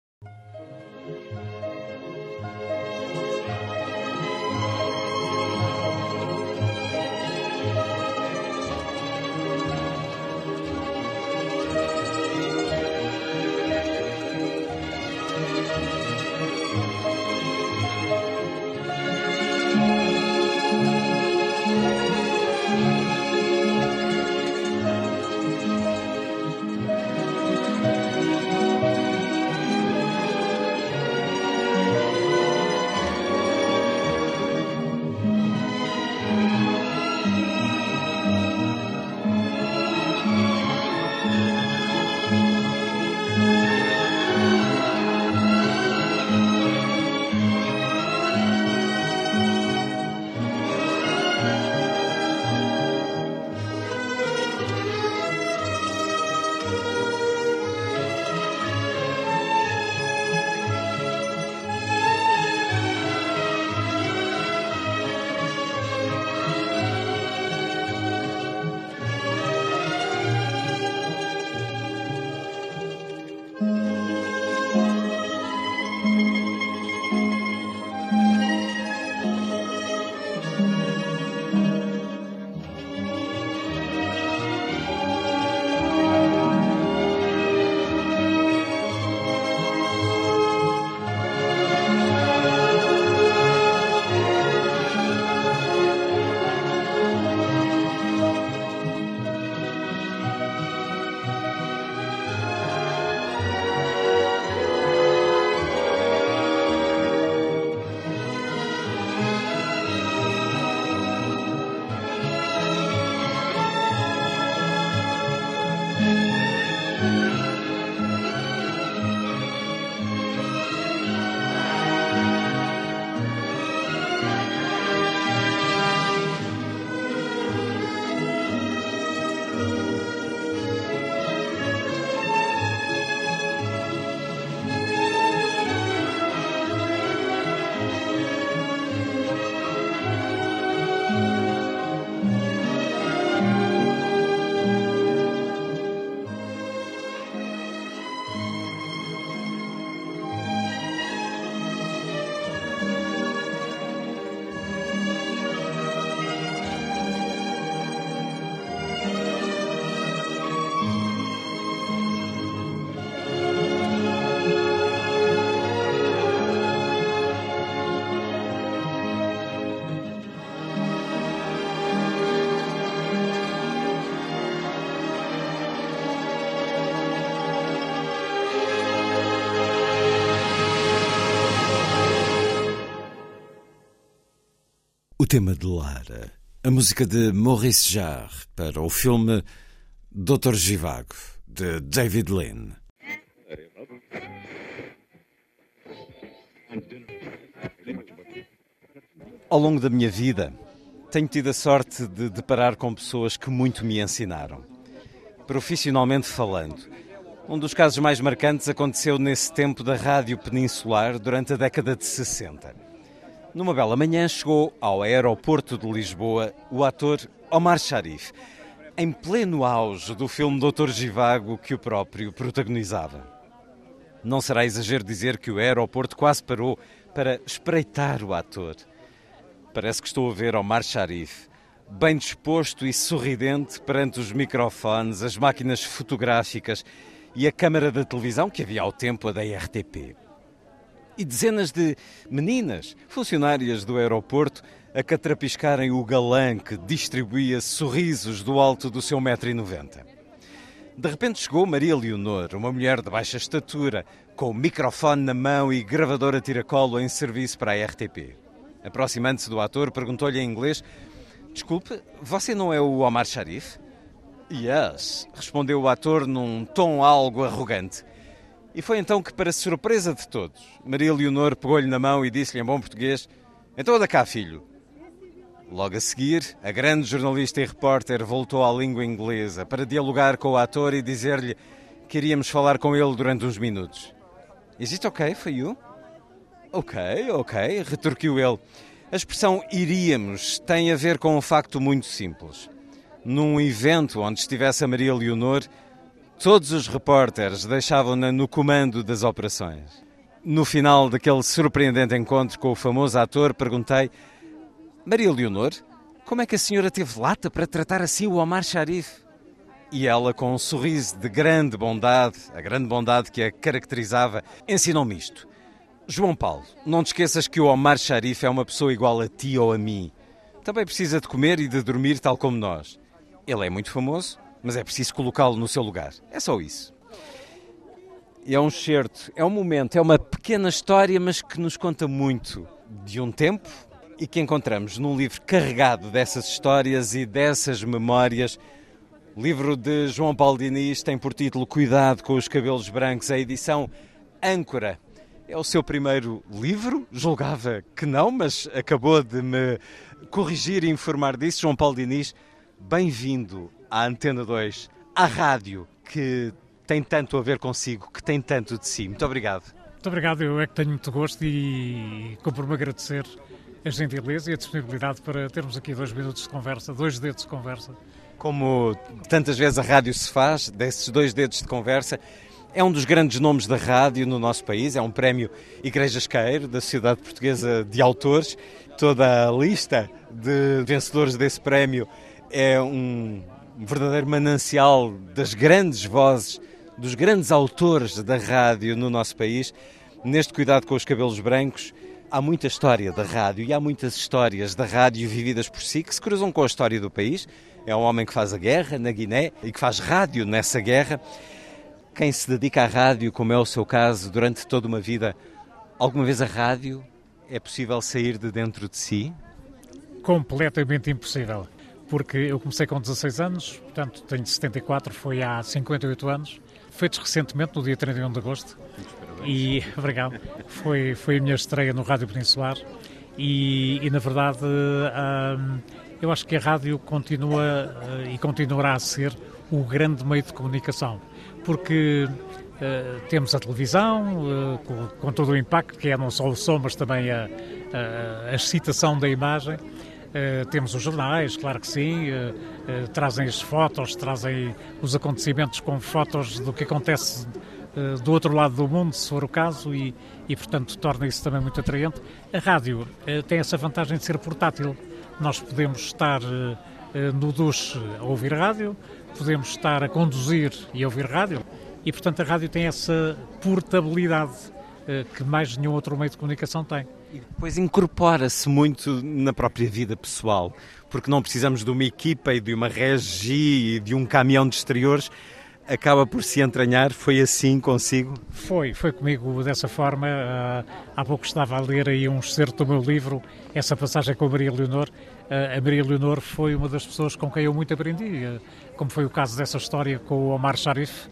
Tema de Lara, a música de Maurice Jarre para o filme Doutor Givago, de David Lean. Ao longo da minha vida, tenho tido a sorte de deparar com pessoas que muito me ensinaram. Profissionalmente falando, um dos casos mais marcantes aconteceu nesse tempo da rádio peninsular durante a década de 60. Numa bela manhã chegou ao aeroporto de Lisboa o ator Omar Sharif, em pleno auge do filme Doutor Givago que o próprio protagonizava. Não será exagero dizer que o aeroporto quase parou para espreitar o ator. Parece que estou a ver Omar Sharif, bem disposto e sorridente perante os microfones, as máquinas fotográficas e a câmara da televisão que havia ao tempo a da RTP e dezenas de meninas, funcionárias do aeroporto, a catrapiscarem o galã que distribuía sorrisos do alto do seu metro e noventa. De repente chegou Maria Leonor, uma mulher de baixa estatura, com o microfone na mão e gravadora tiracolo em serviço para a RTP. Aproximando-se do ator, perguntou-lhe em inglês: Desculpe, você não é o Omar Sharif? Yes, respondeu o ator num tom algo arrogante. E foi então que, para surpresa de todos, Maria Leonor pegou-lhe na mão e disse-lhe em bom português: Então anda cá, filho. Logo a seguir, a grande jornalista e repórter voltou à língua inglesa para dialogar com o ator e dizer-lhe que iríamos falar com ele durante uns minutos. Is it okay for you? Ok, ok, retorquiu ele. A expressão iríamos tem a ver com um facto muito simples. Num evento onde estivesse a Maria Leonor, Todos os repórteres deixavam-na no comando das operações. No final daquele surpreendente encontro com o famoso ator, perguntei: Maria Leonor, como é que a senhora teve lata para tratar assim o Omar Sharif? E ela, com um sorriso de grande bondade, a grande bondade que a caracterizava, ensinou-me isto. João Paulo, não te esqueças que o Omar Sharif é uma pessoa igual a ti ou a mim. Também precisa de comer e de dormir tal como nós. Ele é muito famoso, mas é preciso colocá-lo no seu lugar. É só isso. É um certo, é um momento, é uma pequena história, mas que nos conta muito de um tempo e que encontramos num livro carregado dessas histórias e dessas memórias. O livro de João Paulo Diniz tem por título Cuidado com os Cabelos Brancos, a edição Âncora. É o seu primeiro livro, julgava que não, mas acabou de me corrigir e informar disso. João Paulo Diniz, bem-vindo à Antena 2, à rádio, que tem tanto a ver consigo, que tem tanto de si. Muito obrigado. Muito obrigado, eu é que tenho muito gosto e compro-me agradecer a gentileza e a disponibilidade para termos aqui dois minutos de conversa, dois dedos de conversa. Como tantas vezes a rádio se faz, desses dois dedos de conversa, é um dos grandes nomes da rádio no nosso país, é um prémio Igrejas Queiro, da Sociedade Portuguesa de Autores. Toda a lista de vencedores desse prémio é um, um verdadeiro manancial das grandes vozes, dos grandes autores da rádio no nosso país. Neste cuidado com os cabelos brancos, há muita história da rádio e há muitas histórias da rádio vividas por si que se cruzam com a história do país. É um homem que faz a guerra na Guiné e que faz rádio nessa guerra. Quem se dedica à rádio, como é o seu caso, durante toda uma vida, alguma vez a rádio é possível sair de dentro de si? Completamente impossível porque eu comecei com 16 anos, portanto tenho 74, foi há 58 anos, feitos recentemente, no dia 31 de agosto. E, obrigado, foi, foi a minha estreia no Rádio Peninsular. E, e na verdade hum, eu acho que a rádio continua uh, e continuará a ser o grande meio de comunicação, porque uh, temos a televisão, uh, com, com, todo o impacto que é não só o som, mas também a, a, a excitação da imagem, Uh, temos os jornais, claro que sim, uh, uh, trazem as fotos, trazem os acontecimentos com fotos do que acontece do outro lado do mundo, se for o caso, e, e portanto torna isso também muito atraente. A rádio tem essa vantagem de ser portátil. Nós podemos estar no duche a ouvir rádio, podemos estar a conduzir e a ouvir rádio, e portanto a rádio tem essa portabilidade que mais nenhum outro meio de comunicação tem. E depois incorpora-se muito na própria vida pessoal, porque não precisamos de uma equipa e de uma regi e de um caminhão de exteriores, acaba por se entranhar. Foi assim consigo? Foi, foi comigo dessa forma. Uh, há pouco estava a ler aí um excerto do meu livro, essa passagem com a Maria Leonor. Uh, a Maria Leonor foi uma das pessoas com quem eu muito aprendi, uh, como foi o caso dessa história com o Omar Sharif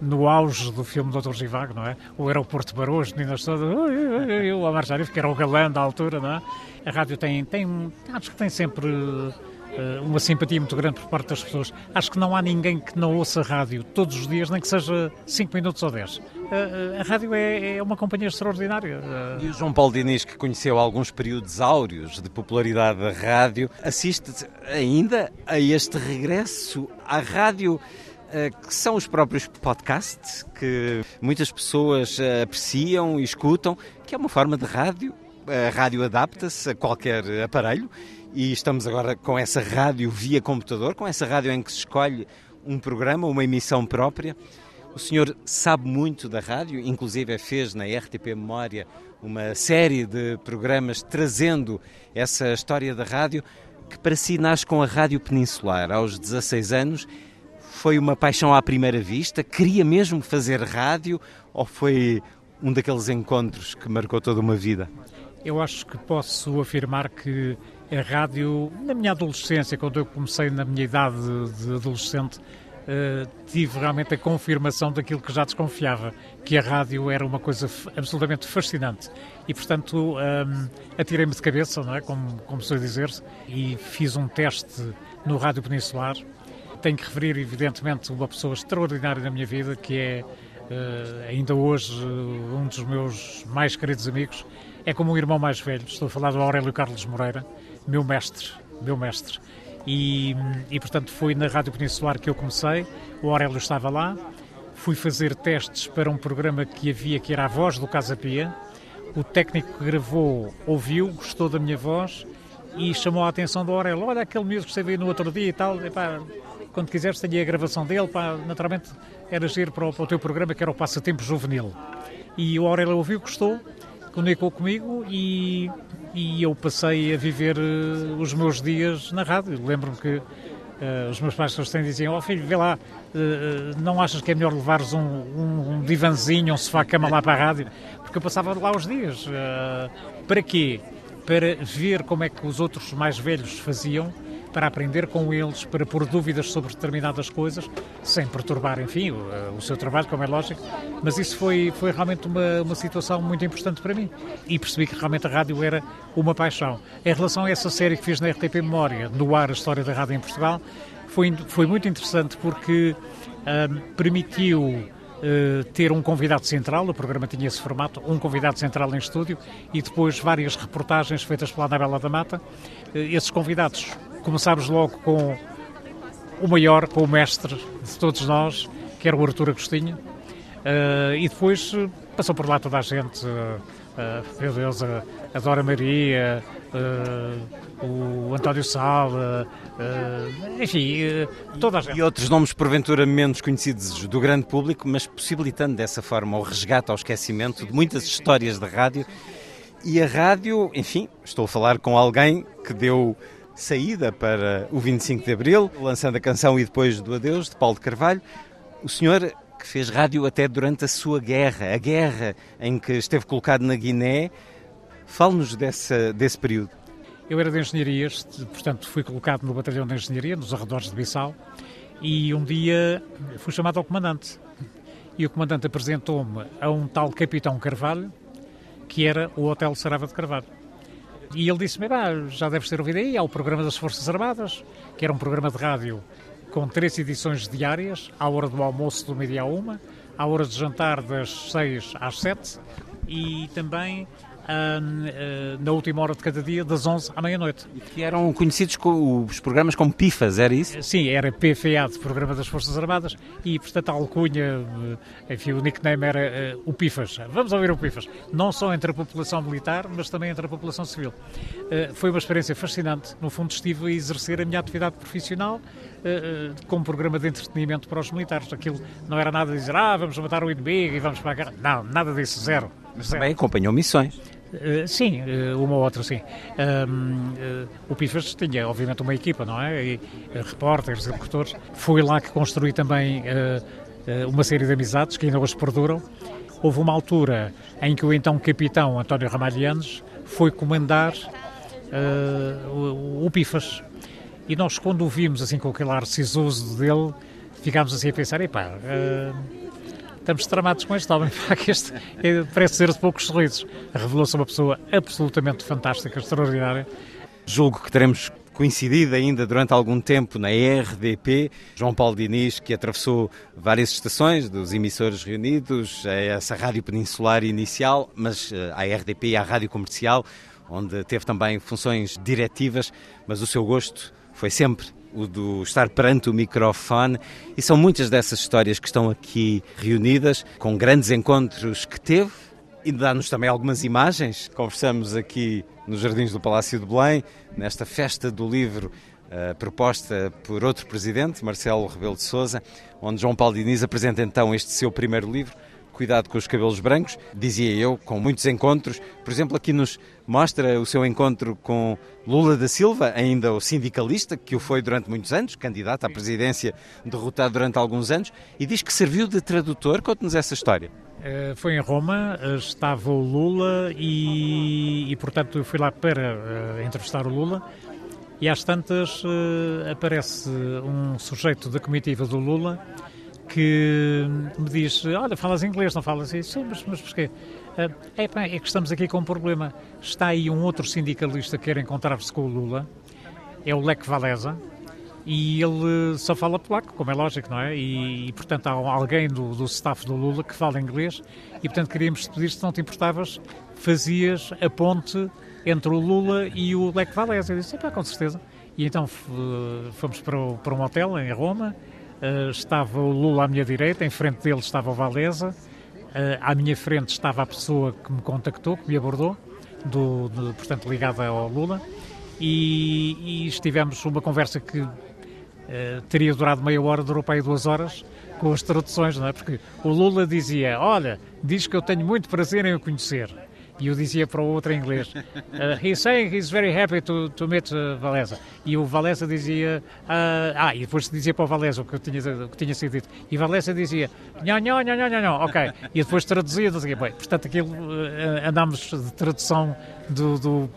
no auge do filme Doutor Givago, não é? O aeroporto parou, as meninas todas, o Omar Sharif, que era o galã da altura, não é? A rádio tem, tem acho que tem sempre uh, uma simpatia muito grande por parte das pessoas. Acho que não há ninguém que não ouça rádio todos os dias, nem que seja 5 minutos ou 10. Uh, a rádio é, é, uma companhia extraordinária. E o João Paulo Diniz, que conheceu alguns períodos áureos de popularidade da rádio, assiste ainda a este regresso à rádio que são os próprios podcasts que muitas pessoas apreciam e escutam, que é uma forma de rádio. A rádio adapta-se a qualquer aparelho e estamos agora com essa rádio via computador, com essa rádio em que se escolhe um programa, uma emissão própria. O senhor sabe muito da rádio, inclusive fez na RTP Memória uma série de programas trazendo essa história da rádio, que para si nasce com a Rádio Peninsular aos 16 anos. Foi uma paixão à primeira vista? Queria mesmo fazer rádio ou foi um daqueles encontros que marcou toda uma vida? Eu acho que posso afirmar que a rádio, na minha adolescência, quando eu comecei na minha idade de adolescente, uh, tive realmente a confirmação daquilo que já desconfiava, que a rádio era uma coisa absolutamente fascinante. E, portanto, ehm, atirei-me de cabeça, não é? como, como se dizer, e fiz um teste no Rádio Peninsular. Tenho que referir, evidentemente, uma pessoa extraordinária na minha vida, que é, uh, ainda hoje, uh, um dos meus mais queridos amigos. É como um irmão mais velho. Estou a falar do Aurélio Carlos Moreira meu mestre, meu mestre. E, e portanto foi na Rádio Peninsular que eu comecei, o Aurélio estava lá, fui fazer testes para um programa que havia que era a voz do Casa Pia, o técnico que gravou ouviu, gostou da minha voz e chamou a atenção do Aurélio, olha aquele miúdo que esteve aí no outro dia e tal, quando quiseres tenho a gravação dele, pá, naturalmente era giro para o, para o teu programa que era o Passatempo Juvenil. E o Aurélio ouviu, gostou, comunicou comigo e e eu passei a viver uh, os meus dias na rádio. Lembro-me que uh, os meus pais têm diziam: oh, filho, vê lá, uh, não achas que é melhor levares um, um, um divanzinho, um sofá-cama lá para a rádio? Porque eu passava lá os dias. para quê? Para ver como é que os outros mais velhos faziam para aprender com eles, para pôr dúvidas sobre determinadas coisas, sem perturbar, enfim, o, eh, o seu trabalho, como é lógico. Mas isso foi, foi realmente uma, uma situação muito importante para mim. E percebi que realmente a rádio era uma paixão. Em relação a essa série que fiz na RTP Memória, no ar a história da rádio em Portugal, foi, foi muito interessante porque hum, permitiu Uh, ter um convidado central, o programa tinha esse formato, um convidado central em estúdio e depois várias reportagens feitas pela Anabela da Mata. Uh, esses convidados Começámos logo com o maior, com o mestre de todos nós, que era o Artur Agostinho, uh, e depois eh, passou por lá toda a gente, uh, meu Deus, a, a Dora Maria, o António Sala, uh, enfim, toda a gente. E outros nomes porventura menos conhecidos do grande público, mas possibilitando dessa forma o resgate ao esquecimento de muitas histórias da rádio. E a rádio, enfim, estou a falar com alguém que deu saída para o 25 de Abril, lançando a canção E Depois do Adeus, de Paulo de Carvalho. O senhor que fez rádio até durante a sua guerra, a guerra em que esteve colocado na Guiné. Fale-nos desse período. Eu era de engenharias, portanto fui colocado no batalhão de engenharia, nos arredores de Bissau, e um dia fui chamado ao comandante. E o comandante apresentou-me a um tal Capitão Carvalho, que era o Hotel Sarava de Carvalho. E ele disse-me: já deves ter ouvido aí, há o programa das Forças Armadas, que era um programa de rádio com três edições diárias, à hora do almoço do meio-dia a uma, à hora de jantar das seis às sete e também na última hora de cada dia, das 11 à meia-noite. Que eram conhecidos com, os programas como PIFAs, era isso? Sim, era PFA, de Programa das Forças Armadas, e portanto a alcunha, eh, enfim, o nickname era uh, o PIFAS. Vamos ouvir o PIFAS. Não só entre a população militar, mas também entre a população civil. Uh, foi uma experiência fascinante. No fundo, estive a exercer a minha atividade profissional como programa de entretenimento para os militares. Aquilo não era nada de dizer, ah, vamos matar o inimigo e vamos para a guerra. Não, nada disso, zero. Mas também acompanhou missões. Uh, sim, uh, uma ou outra, sim. Um, uh, o Pifas tinha, obviamente, uma equipa, não é? E, repórteres, executores. Foi lá que construí também uma série de amizades que ainda hoje perduram. Houve uma altura em que o então capitão António Ramalhianes foi comandar o, o Pifas. E nós, quando o vimos assim com aquele ar sisoso dele, ficámos assim a pensar: epá estamos tramados com este homem, que este é, parece ser de poucos sorrisos. Revelou-se uma pessoa absolutamente fantástica, extraordinária. Julgo que teremos coincidido ainda durante algum tempo na RDP. João Paulo Diniz, que atravessou várias estações dos emissores reunidos, a essa rádio peninsular inicial, mas eh, RDP e à rádio comercial, onde teve também funções diretivas, mas o seu gosto foi sempre o do estar perante o microfone, e são muitas dessas histórias que estão aqui reunidas, com grandes encontros que teve, e dá-nos também algumas imagens. Conversamos aqui nos Jardins do Palácio de Belém, nesta festa do livro uh, proposta por outro presidente, Marcelo Rebelo de Sousa, onde João Paulo Diniz apresenta então este seu primeiro livro, Cuidado com os Cabelos Brancos, dizia eu, com muitos encontros. Por exemplo, aqui nos mostra o seu encontro com Lula da Silva, ainda o sindicalista, que o foi durante muitos anos, candidato à presidência, derrotado durante alguns anos, e diz que serviu de tradutor. Conte-nos essa história. Eh, foi em Roma, eh, estava o Lula e, e portanto, eu fui lá para uh, entrevistar o Lula. E às tantas aparece um sujeito da comitiva do Lula que me diz: Olha, falas inglês, não falas isso? Sim, mas, mas porquê? É, é que estamos aqui com um problema. Está aí um outro sindicalista que quer encontrar-se com o Lula, é o Lech Walesa, e ele só fala polaco, como é lógico, não é? E, e portanto há alguém do, do staff do Lula que fala inglês e portanto queríamos te pedir se não te importavas, fazias a ponte entre o Lula e o Lech Walesa. Eu disse, pá, com certeza. E então fomos para, para um hotel em Roma, uh, estava o Lula à minha direita, em frente dele estava o Valesa, uh, à minha frente estava a pessoa que me contactou, que me abordou, do, do portanto ligada ao Lula, e, e estivemos uma conversa que Uh, teria durado meia hora, durou para aí duas horas com as traduções, não é? Porque o Lula dizia: Olha, diz que eu tenho muito prazer em o conhecer. E eu dizia para o outro em inglês: uh, He's saying he's very happy to, to meet uh, Valesa. E o Valesa dizia: uh, Ah, e depois dizia para o Valesa o que, tinha, o que tinha sido dito. E Valesa dizia: Não, não, não, não, não, ok. E depois traduzia, dizia: Bem, portanto, aquilo uh, andámos de tradução do, do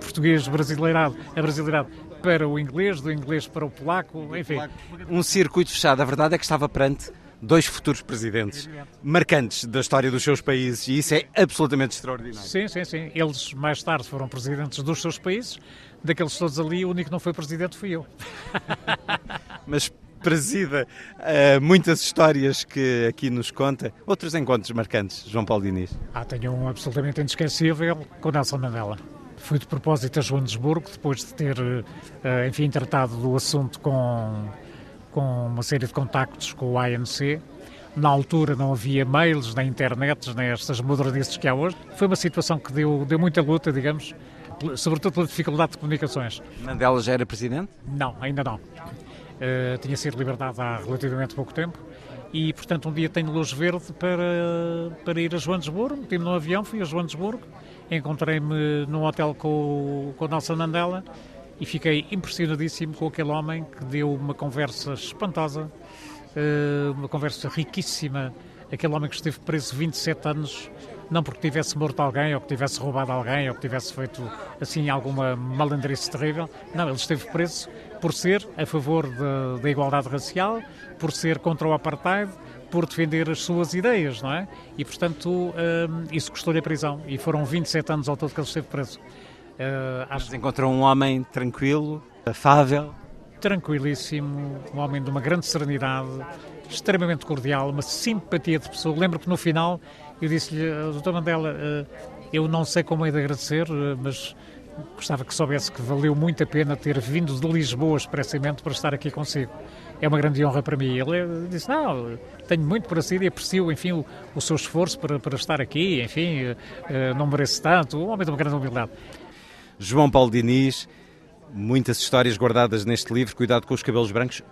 português brasileirado, a brasileirado para o inglês, do inglês para o polaco, enfim. Um circuito fechado. A verdade é que estava perante dois futuros presidentes marcantes da história dos seus países e isso é absolutamente extraordinário. Sim, sim, sim. Eles mais tarde foram presidentes dos seus países. Daqueles todos ali, o único que não foi presidente fui eu. Mas presida uh, muitas histórias que aqui nos conta. Outros encontros marcantes, João Paulo Diniz? Ah, tenho um absolutamente inesquecível com Nelson Mandela. Fui de propósito a Joanesburgo, depois de ter, uh, enfim, tratado do assunto com com uma série de contactos com o ANC. Na altura não havia mails, nem internet, nem estas modernices que há hoje. Foi uma situação que deu, deu muita luta, digamos, sobretudo pela dificuldade de comunicações. Mandela já era presidente? Não, ainda não. Uh, tinha sido libertado há relativamente pouco tempo e, portanto, um dia tenho luz verde para, para ir a Joanesburgo. Meti-me num avião, fui a Joanesburgo, encontrei-me num hotel com, com o Nelson Mandela e fiquei impressionadíssimo com aquele homem que deu uma conversa espantosa, eh, uma conversa riquíssima. Aquele homem que esteve preso 27 anos, não porque tivesse morto alguém, ou que tivesse roubado alguém, ou que tivesse feito assim alguma malandrice terrível. Não, ele esteve preso por ser a favor da igualdade racial, por ser contra o apartheid, por defender as suas ideias, não é? E, portanto, eh, isso custou-lhe a prisão. E foram 27 anos ao todo que ele esteve preso. Uh, acho encontrou um homem tranquilo, afável. Tranquilíssimo, um homem de uma grande serenidade, extremamente cordial, uma simpatia de pessoa. Lembro que no final eu disse-lhe, doutor Mandela, uh, eu não sei como é de agradecer, mas gostava que soubesse que valeu muito a pena ter vindo de Lisboa expressamente para estar aqui consigo. É uma grande honra para mim. Ele disse, não, tenho muito para si e aprecio, enfim, o, o seu esforço para, para estar aqui, enfim, não mereço tanto. Um homem de uma grande humildade. João Paulo Diniz, muitas histórias guardadas neste livro, Cuidado com os Cabelos Brancos.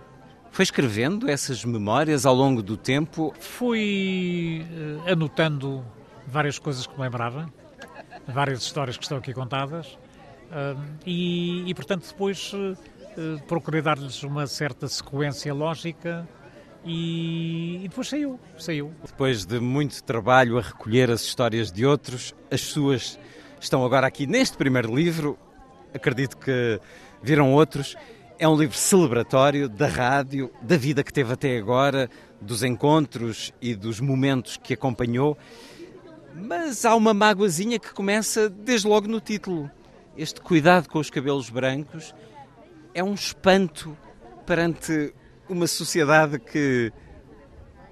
Foi escrevendo essas memórias ao longo do tempo? Fui uh, anotando várias coisas que me lembrava, várias histórias que estão aqui contadas, uh, e, e, portanto, depois uh, procurei dar-lhes uma certa sequência lógica. E, e depois saiu, saiu. Depois de muito trabalho a recolher as histórias de outros, as suas estão agora aqui neste primeiro livro. Acredito que viram outros. É um livro celebratório da rádio, da vida que teve até agora, dos encontros e dos momentos que acompanhou. Mas há uma mágoazinha que começa desde logo no título. Este cuidado com os cabelos brancos é um espanto perante uma sociedade que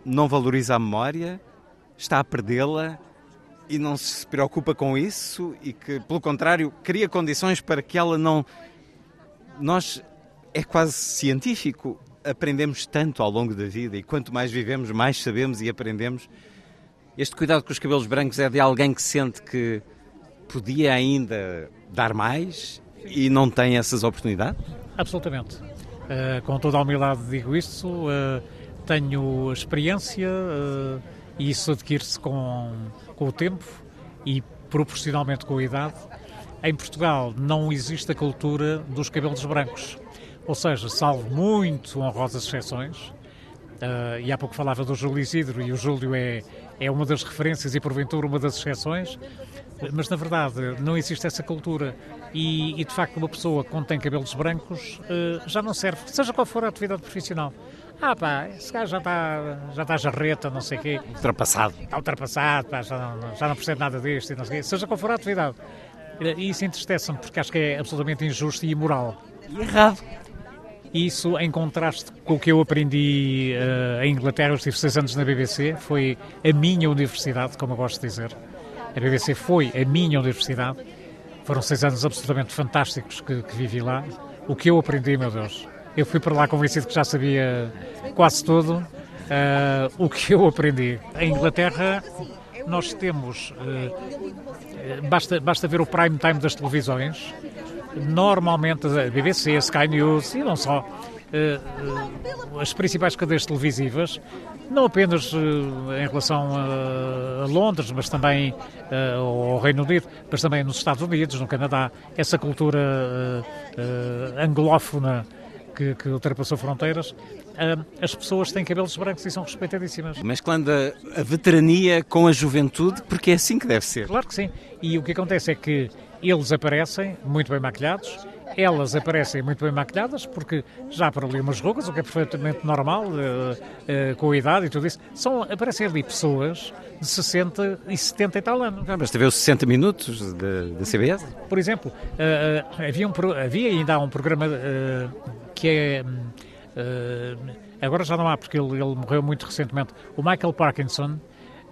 não valoriza a memória, está a perdê-la e não se preocupa com isso e que, pelo contrário, cria condições para que ela não. Nós é quase científico, aprendemos tanto ao longo da vida e quanto mais vivemos, mais sabemos e aprendemos. Este cuidado com os cabelos brancos é de alguém que sente que podia ainda dar mais e não tem essas oportunidades? Absolutamente. Uh, com toda a humildade digo isso. Uh, tenho experiência uh, e isso adquire-se com, com o tempo e proporcionalmente com a idade. Em Portugal não existe a cultura dos cabelos brancos. Ou seja, salvo muito honrosas exceções, uh, e há pouco falava do Júlio Isidro, e o Júlio é, é uma das referências e porventura uma das exceções, mas na verdade não existe essa cultura. E, e de facto, uma pessoa que tem cabelos brancos uh, já não serve, seja qual for a atividade profissional. Ah pá, esse gajo já está já está jarreta, não sei o quê. Ultrapassado. Está ultrapassado, pá, já, não, já não percebe nada disto e não sei o quê. Seja qual for a atividade. E isso entristece-me porque acho que é absolutamente injusto e imoral. E errado. Isso em contraste com o que eu aprendi uh, em Inglaterra, eu estive seis anos na BBC, foi a minha universidade, como eu gosto de dizer. A BBC foi a minha universidade. Foram seis anos absolutamente fantásticos que, que vivi lá. O que eu aprendi, meu Deus, eu fui para lá convencido que já sabia quase tudo. Uh, o que eu aprendi. Em Inglaterra, nós temos. Uh, basta, basta ver o prime time das televisões. Normalmente, a BBC, a Sky News e não só. Uh, as principais cadeias televisivas, não apenas em relação a, Londres, mas também ao Reino Unido, mas também nos Estados Unidos, no Canadá, essa cultura anglófona que, que ultrapassou fronteiras, as pessoas têm cabelos brancos e são respeitadíssimas. Mesclando a, a veterania com a juventude, porque é assim que deve ser. Claro que sim. E o que acontece é que eles aparecem muito bem maquilhados, elas aparecem muito bem maquilhadas, porque já para ali umas rugas, o que é perfeitamente normal, uh, uh, com a idade e tudo isso. São, aparecem ali pessoas de 60 e 70 e tal anos. Ah, mas teve os 60 minutos da CBS? Por exemplo, uh, havia, um, havia ainda um programa que é. Agora já não há, porque ele, ele, morreu muito recentemente. O Michael Parkinson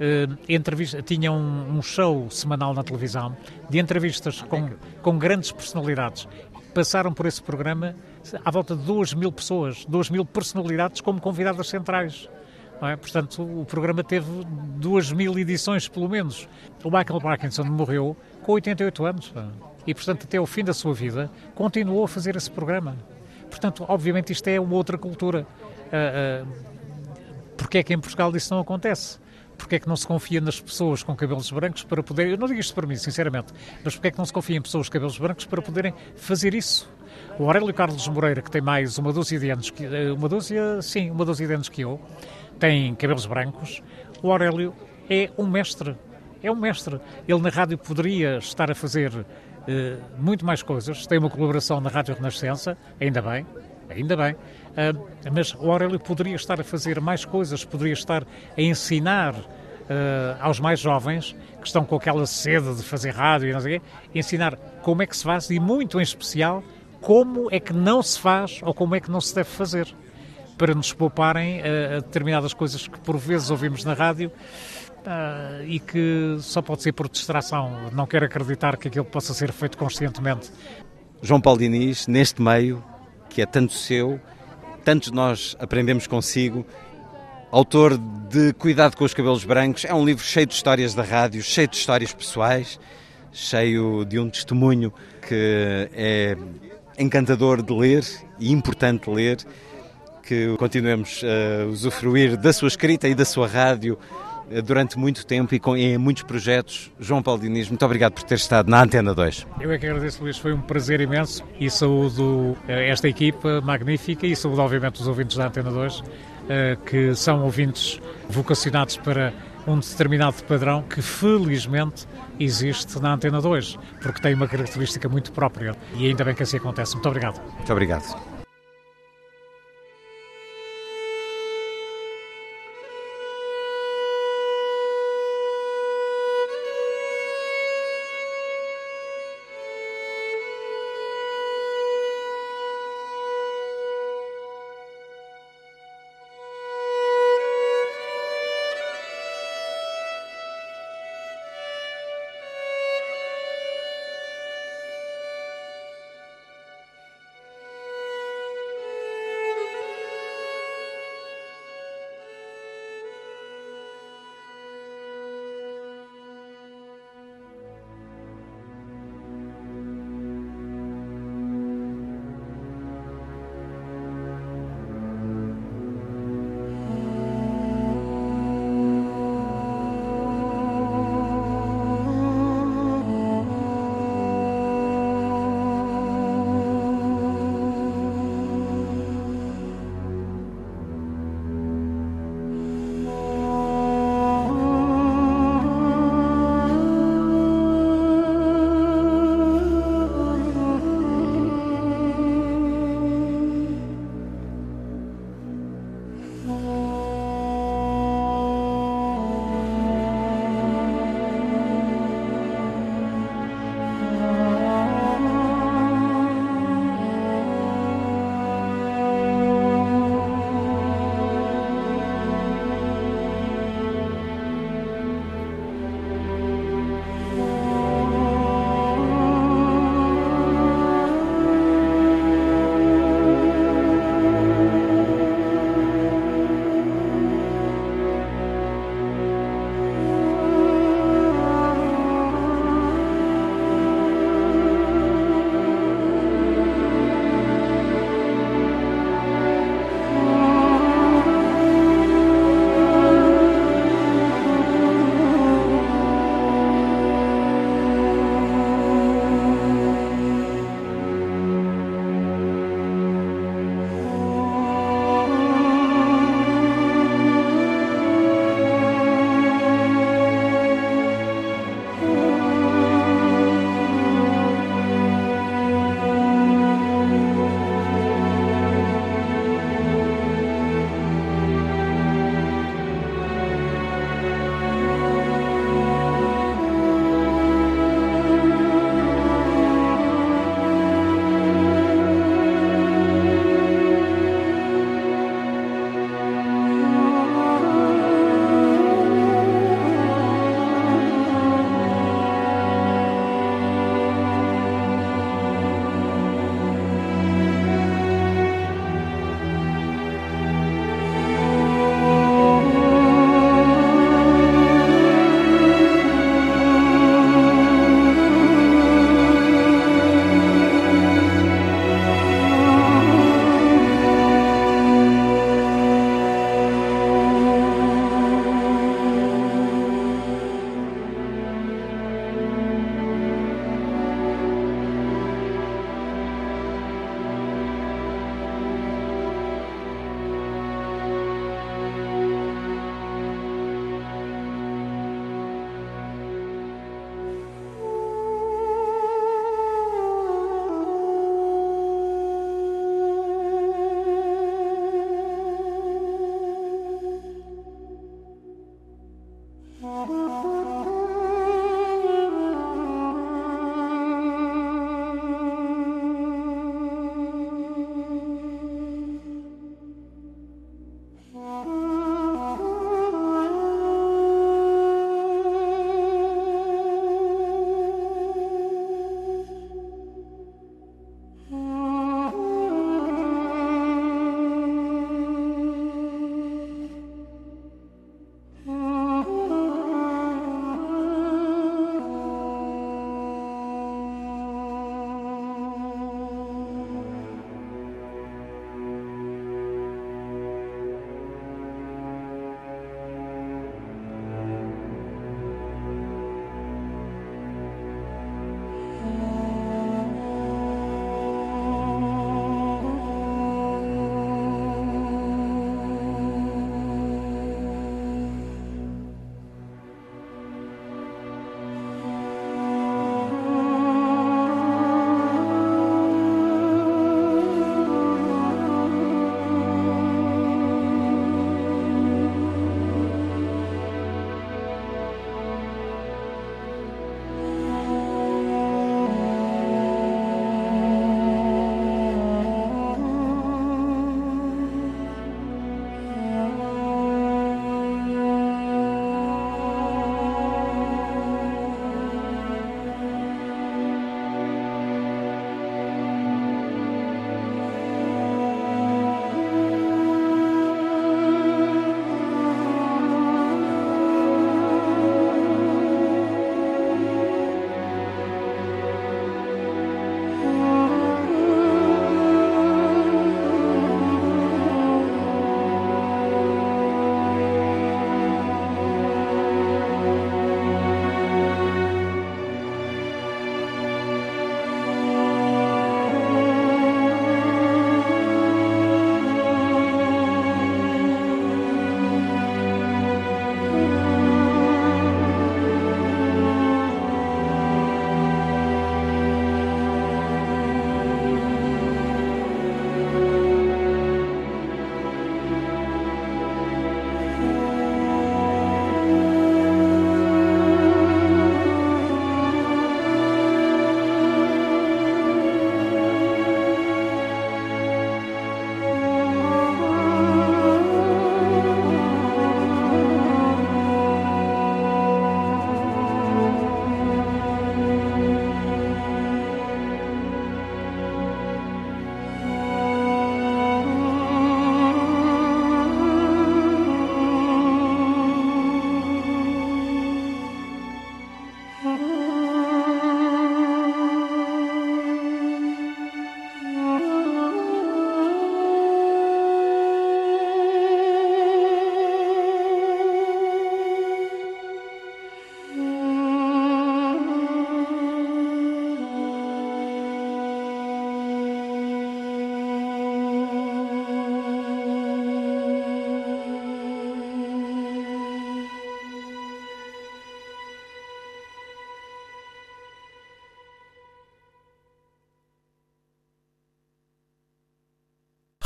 uh, entrevista, tinha um, um, show semanal na televisão de entrevistas com, com grandes personalidades. Passaram por esse programa à volta de 2 mil pessoas, 2 mil personalidades como convidadas centrais. É? Portanto, o programa teve 2 mil edições, pelo menos. O Michael Parkinson morreu com 88 anos. E, portanto, até o fim da sua vida, continuou a fazer esse programa. Portanto, obviamente, isto é uma outra cultura. Uh, uh, Porquê é que em Portugal isso não acontece? Porquê é que não se confia nas pessoas com cabelos brancos para poder. Eu não digo isto para mim, sinceramente, mas porquê é que não se confia em pessoas com cabelos brancos para poderem fazer isso? O Aurélio Carlos Moreira, que tem mais uma dúzia de anos que. Eh, uma dúzia, sim, uma dúzia de anos que eu, tem cabelos brancos. O Aurélio é um mestre. É um mestre. Ele na rádio poderia estar a fazer eh, muito mais coisas. Tem uma colaboração na Rádio Renascença, ainda bem, ainda bem. Uh, mas o Aurélio poderia estar a fazer mais coisas, poderia estar a ensinar uh, aos mais jovens que estão com aquela sede de fazer rádio e não sei o quê, ensinar como é que se faz e, muito em especial, como é que não se faz ou como é que não se deve fazer. Para nos pouparem uh, a determinadas coisas que por vezes ouvimos na rádio Uh, e que só pode ser por distração. Não quero acreditar que aquilo possa ser feito conscientemente. João Paulo Diniz, neste meio, que é tanto seu, tantos nós aprendemos consigo, autor de Cuidado com os Cabelos Brancos, é um livro cheio de histórias da rádio, cheio de histórias pessoais, cheio de um testemunho que é encantador de ler e importante ler, que continuemos a usufruir da sua escrita e da sua rádio durante muito tempo e com, em muitos projetos. João Paulo Diniz, muito obrigado por ter estado na Antena 2. Eu é que agradeço, Luís, foi um prazer imenso e saúdo eh, esta equipa magnífica e saúdo, obviamente, os ouvintes da Antena 2, eh, que são ouvintes vocacionados para um determinado padrão que, felizmente, existe na Antena 2, porque tem uma característica muito própria e ainda bem que assim acontece. Muito obrigado. Muito obrigado.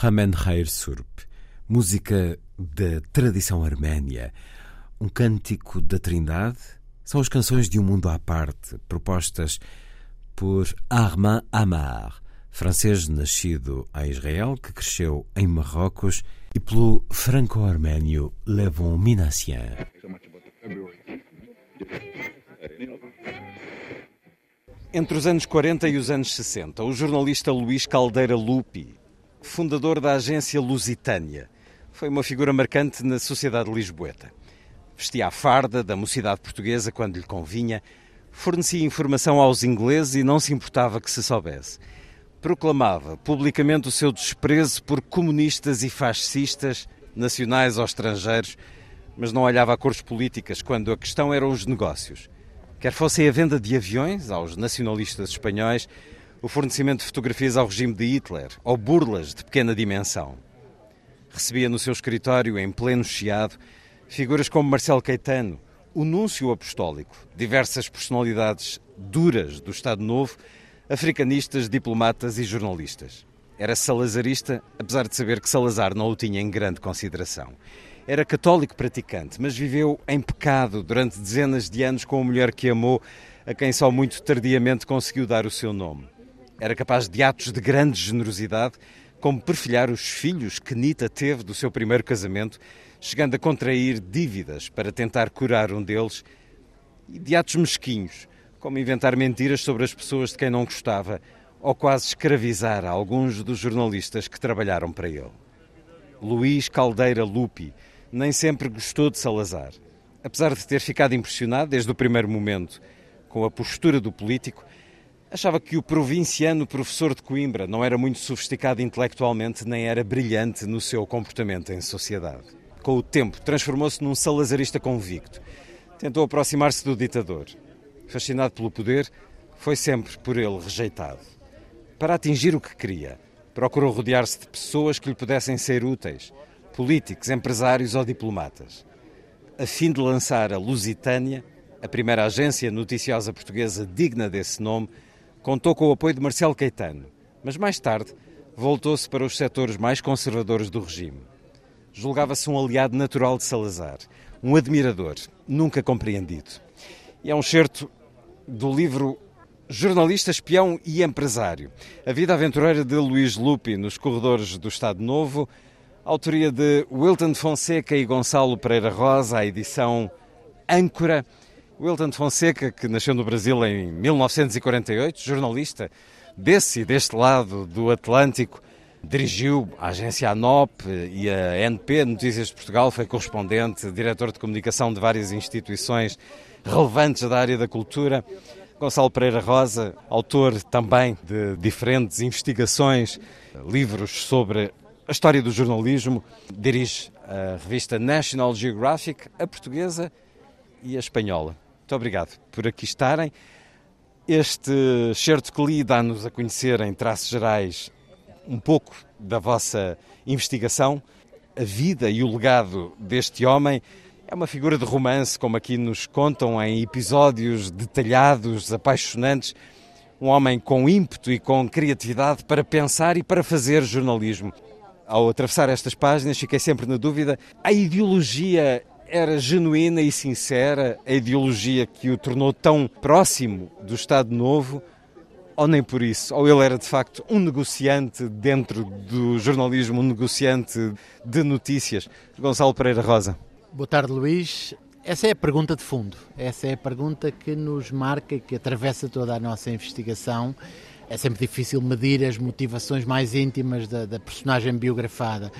Ramen Khair Surp, música da tradição arménia, um cântico da Trindade, são as canções de um mundo à parte, propostas por Armand Amar, francês nascido em Israel, que cresceu em Marrocos, e pelo franco-arménio Levon Minassian. Entre os anos 40 e os anos 60, o jornalista Luís Caldeira Lupi, fundador da agência Lusitânia, foi uma figura marcante na sociedade lisboeta. Vestia a farda da mocidade portuguesa quando lhe convinha, fornecia informação aos ingleses e não se importava que se soubesse. Proclamava publicamente o seu desprezo por comunistas e fascistas, nacionais ou estrangeiros, mas não olhava a cores políticas quando a questão eram os negócios. Quer fosse a venda de aviões aos nacionalistas espanhóis, o fornecimento de fotografias ao regime de Hitler ou burlas de pequena dimensão. Recebia no seu escritório, em pleno chiado, figuras como Marcelo Caetano, o núncio apostólico, diversas personalidades duras do Estado Novo, africanistas, diplomatas e jornalistas. Era salazarista, apesar de saber que Salazar não o tinha em grande consideração. Era católico praticante, mas viveu em pecado durante dezenas de anos com a mulher que amou, a quem só muito tardiamente conseguiu dar o seu nome. Era capaz de atos de grande generosidade, como perfilhar os filhos que Nita teve do seu primeiro casamento, chegando a contrair dívidas para tentar curar um deles, e de atos mesquinhos, como inventar mentiras sobre as pessoas de quem não gostava, ou quase escravizar alguns dos jornalistas que trabalharam para ele. Luís Caldeira Lupi nem sempre gostou de Salazar. Apesar de ter ficado impressionado desde o primeiro momento com a postura do político, achava que o provinciano professor de Coimbra não era muito sofisticado intelectualmente nem era brilhante no seu comportamento em sociedade. Com o tempo, transformou-se num salazarista convicto. Tentou aproximar-se do ditador. Fascinado pelo poder, foi sempre por ele rejeitado. Para atingir o que queria, procurou rodear-se de pessoas que lhe pudessem ser úteis políticos, empresários ou diplomatas. A fim de lançar a Lusitânia, a primeira agência noticiosa portuguesa digna desse nome, contou com o apoio de Marcelo Caetano, mas mais tarde voltou-se para os setores mais conservadores do regime. Julgava-se um aliado natural de Salazar, um admirador, nunca compreendido. E é um certo do livro Jornalista, espião e empresário. A vida aventureira de Luís Lupi nos corredores do Estado Novo, autoria de Wilton Fonseca e Gonçalo Pereira Rosa, a edição Âncora. Wilton Fonseca, que nasceu no Brasil em 1948, jornalista desse e deste lado do Atlântico, dirigiu a agência ANOP e a NP, Notícias de Portugal, foi correspondente, diretor de comunicação de várias instituições relevantes da área da cultura. Gonçalo Pereira Rosa, autor também de diferentes investigações, livros sobre a história do jornalismo, dirige a revista National Geographic, a portuguesa e a espanhola. Muito obrigado por aqui estarem. Este certo que li dá-nos a conhecer, em traços gerais, um pouco da vossa investigação, a vida e o legado deste homem. É uma figura de romance, como aqui nos contam em episódios detalhados, apaixonantes. Um homem com ímpeto e com criatividade para pensar e para fazer jornalismo ao atravessar estas páginas, fiquei sempre na dúvida: a ideologia era genuína e sincera, a ideologia que o tornou tão próximo do Estado Novo, ou nem por isso? Ou ele era de facto um negociante dentro do jornalismo, um negociante de notícias? Gonçalo Pereira Rosa. Boa tarde, Luís. Essa é a pergunta de fundo. Essa é a pergunta que nos marca que atravessa toda a nossa investigação é sempre difícil medir as motivações mais íntimas da, da personagem biografada.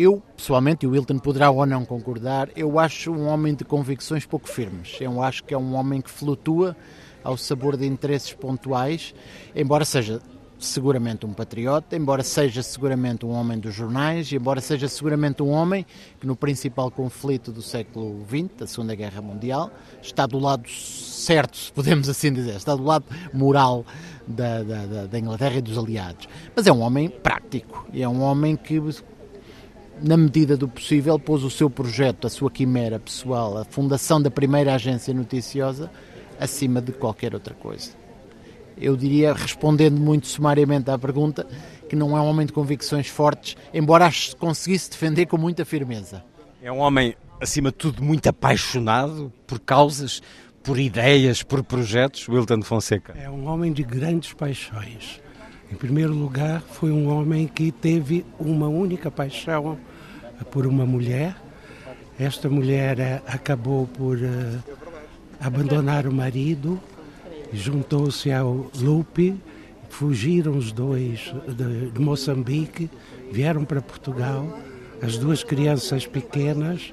Eu, pessoalmente, e o Wilton poderá ou não concordar, eu acho um homem de convicções pouco firmes. Eu acho que é um homem que flutua ao sabor de interesses pontuais, embora seja seguramente um patriota, embora seja seguramente um homem dos jornais, embora seja seguramente um homem que no principal conflito do século XX, da Segunda Guerra Mundial, está do lado certo, se podemos assim dizer, está do lado moral da, da, da Inglaterra e dos aliados. Mas é um homem prático, é um homem que na medida do possível, pôs o seu projeto, a sua quimera pessoal, a fundação da primeira agência noticiosa, acima de qualquer outra coisa eu diria, respondendo muito sumariamente à pergunta, que não é um homem de convicções fortes, embora as conseguisse defender com muita firmeza. É um homem, acima de tudo, muito apaixonado por causas, por ideias, por projetos, Wilton Fonseca. É um homem de grandes paixões. Em primeiro lugar, foi um homem que teve uma única paixão por uma mulher. Esta mulher eh, acabou por uh, abandonar o marido, juntou-se ao Lupe, fugiram os dois de, de Moçambique, vieram para Portugal, as duas crianças pequenas,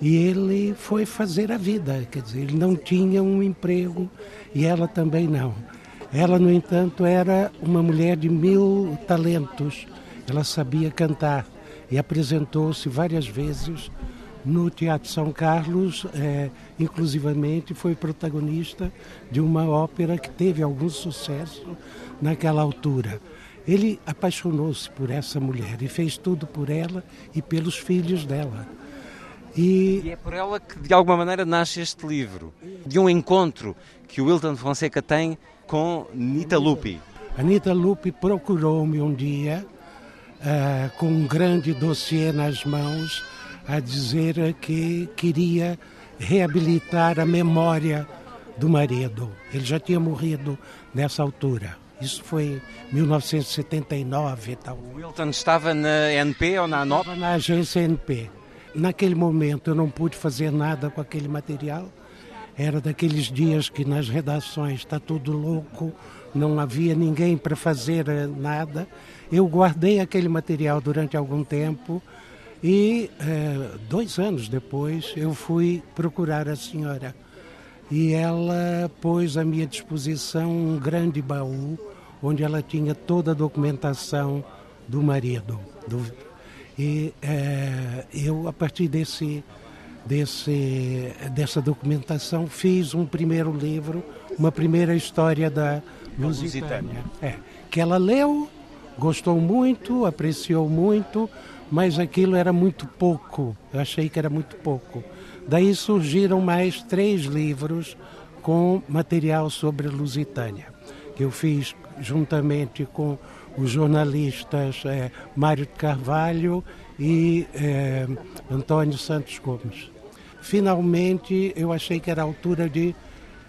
e ele foi fazer a vida, quer dizer, ele não tinha um emprego e ela também não. Ela, no entanto, era uma mulher de mil talentos. Ela sabia cantar e apresentou-se várias vezes no Teatro São Carlos, é, inclusivamente foi protagonista de uma ópera que teve algum sucesso naquela altura. Ele apaixonou-se por essa mulher e fez tudo por ela e pelos filhos dela. E... e... é por ela que, de alguma maneira, nasce este livro, de um encontro que o Wilton Fonseca tem com Nita Lupi. A Nita Lupi procurou-me um dia, uh, com um grande dossiê nas mãos, a dizer que queria reabilitar a memória do marido. Ele já tinha morrido nessa altura. Isso foi em 1979 e tal. O Wilton estava na NP ou na ANOP? Estava na agência NP. Naquele momento eu não pude fazer nada com aquele material. Era daqueles dias que nas redações está tudo louco, não havia ninguém para fazer eh, nada. Eu guardei aquele material durante algum tempo e é, dois anos depois eu fui procurar a senhora e ela pôs à minha disposição um grande baú onde ela tinha toda a documentação do marido. Do, e é, eu, a partir desse, desse, dessa documentação, fiz um primeiro livro, uma primeira história da Lusitânia. É, que ela leu, gostou muito, apreciou muito, mas aquilo era muito pouco, eu achei que era muito pouco. Daí surgiram mais três livros com material sobre Lusitânia, que eu fiz juntamente com os jornalistas é, Mário de Carvalho e é, Antônio Santos Gomes. Finalmente, eu achei que era a altura de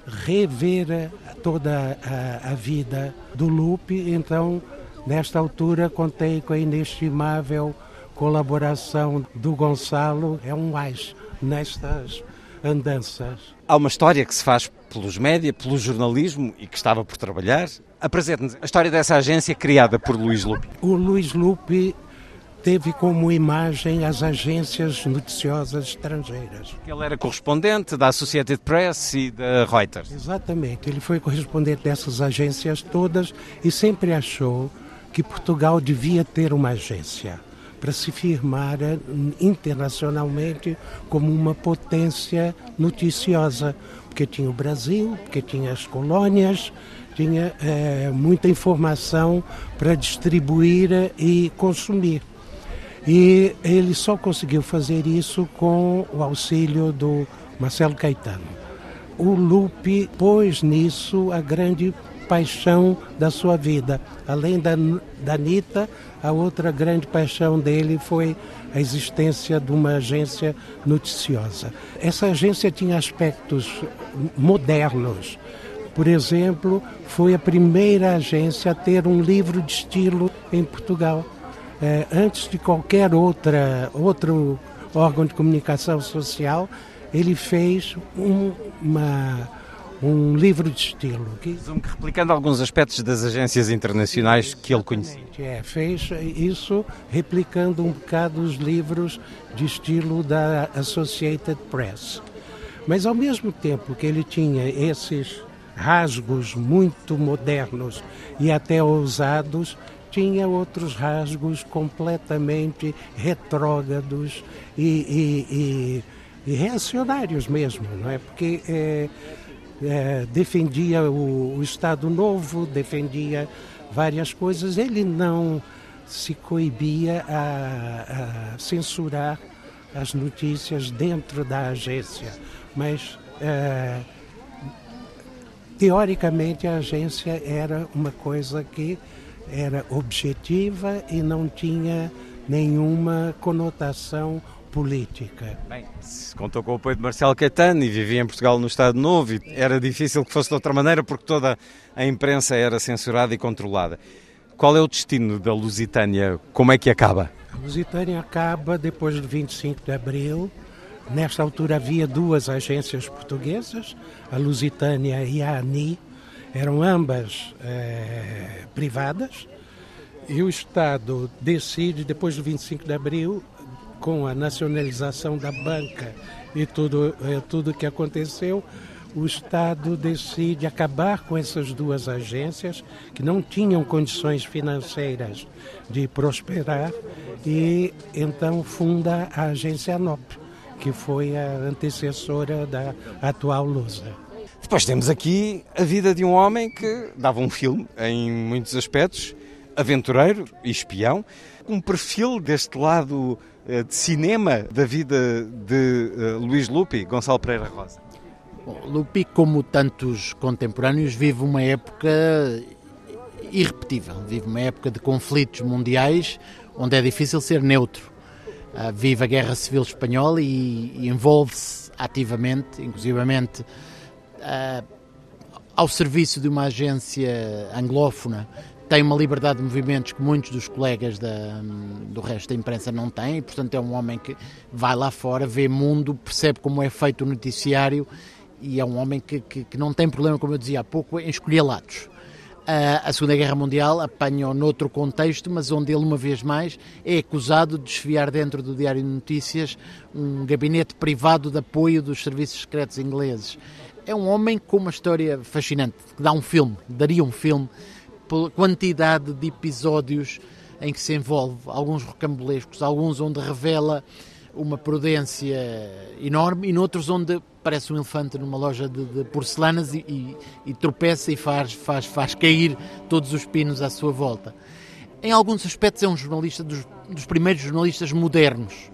rever toda a, a vida do Lupe, então, nesta altura, contei com a inestimável colaboração do Gonçalo é um mais nestas andanças. Há uma história que se faz pelos média, pelo jornalismo e que estava por trabalhar. Apresente-nos a história dessa agência criada por Luís Lupe. O Luís Lupe teve como imagem as agências noticiosas estrangeiras. Ele era correspondente da Associated Press e da Reuters. Exatamente, ele foi correspondente dessas agências todas e sempre achou que Portugal devia ter uma agência para se firmar eh, internacionalmente como uma potência noticiosa, porque tinha o Brasil, porque tinha as colônias, tinha é, muita informação para distribuir e consumir. E ele só conseguiu fazer isso com o auxílio do Marcelo Caetano. O Lupe pôs nisso a grande paixão da sua vida. Além da, da Anitta, a outra grande paixão dele foi a existência de uma agência noticiosa. Essa agência tinha aspectos modernos. Por exemplo, foi a primeira agência a ter um livro de estilo em Portugal. É, antes de qualquer outra, outro órgão de comunicação social, ele fez um, uma um livro de estilo. Que... Replicando alguns aspectos das agências internacionais que ele conhecia. É, fez isso replicando um bocado os livros de estilo da Associated Press. Mas ao mesmo tempo que ele tinha esses rasgos muito modernos e até ousados, tinha outros rasgos completamente retrógrados e, e, e, e reacionários mesmo, não é? Porque é, é, defendia o, o, Estado Novo, defendia várias coisas. Ele não se coibia a, a censurar as notícias dentro da agência, mas é, teoricamente a agência era uma coisa que era objetiva e não tinha nenhuma conotação política. Bem, se contou com o apoio de Marcelo Caetano e vivia em Portugal no Estado Novo e era difícil que fosse de outra maneira porque toda a imprensa era censurada e controlada. Qual é o destino da Lusitânia? Como é que acaba? A Lusitânia acaba depois do 25 de abril. Nesta altura havia duas agências portuguesas, a Lusitânia e a ANI, eram ambas eh, privadas, e o Estado decide, depois do 25 de abril, com a nacionalização da banca e tudo eh, tudo que aconteceu, o Estado decide acabar com essas duas agências que não tinham condições financeiras de prosperar e então funda a agência NOP, que foi a antecessora da atual Lusa. Depois temos aqui a vida de um homem que dava um filme em muitos aspectos, aventureiro e espião, um perfil deste lado de cinema da vida de uh, Luís Lupi, Gonçalo Pereira Rosa. Bom, Lupi, como tantos contemporâneos, vive uma época irrepetível. Vive uma época de conflitos mundiais onde é difícil ser neutro. Uh, vive a Guerra Civil Espanhola e, envolve-se ativamente, inclusivamente uh, ao serviço de uma agência anglófona. Tem uma liberdade de movimentos que muitos dos colegas da, do resto da imprensa não têm, e, portanto, é um homem que vai lá fora, vê mundo, percebe como é feito o noticiário e é um homem que, que, que, não tem problema, como eu dizia há pouco, em escolher lados. Uh, a Segunda Guerra Mundial apanha-o noutro contexto, mas onde ele, uma vez mais, é acusado de desfiar dentro do Diário de Notícias um gabinete privado de apoio dos serviços secretos ingleses. É um homem com uma história fascinante, que dá um filme, daria um filme, pela quantidade de episódios em que se envolve, alguns rocambolescos, alguns onde revela uma prudência enorme e noutros onde parece um elefante numa loja de, de porcelanas e, e, e, tropeça e faz, faz, faz cair todos os pinos à sua volta. Em alguns aspectos é um jornalista dos, dos primeiros jornalistas modernos.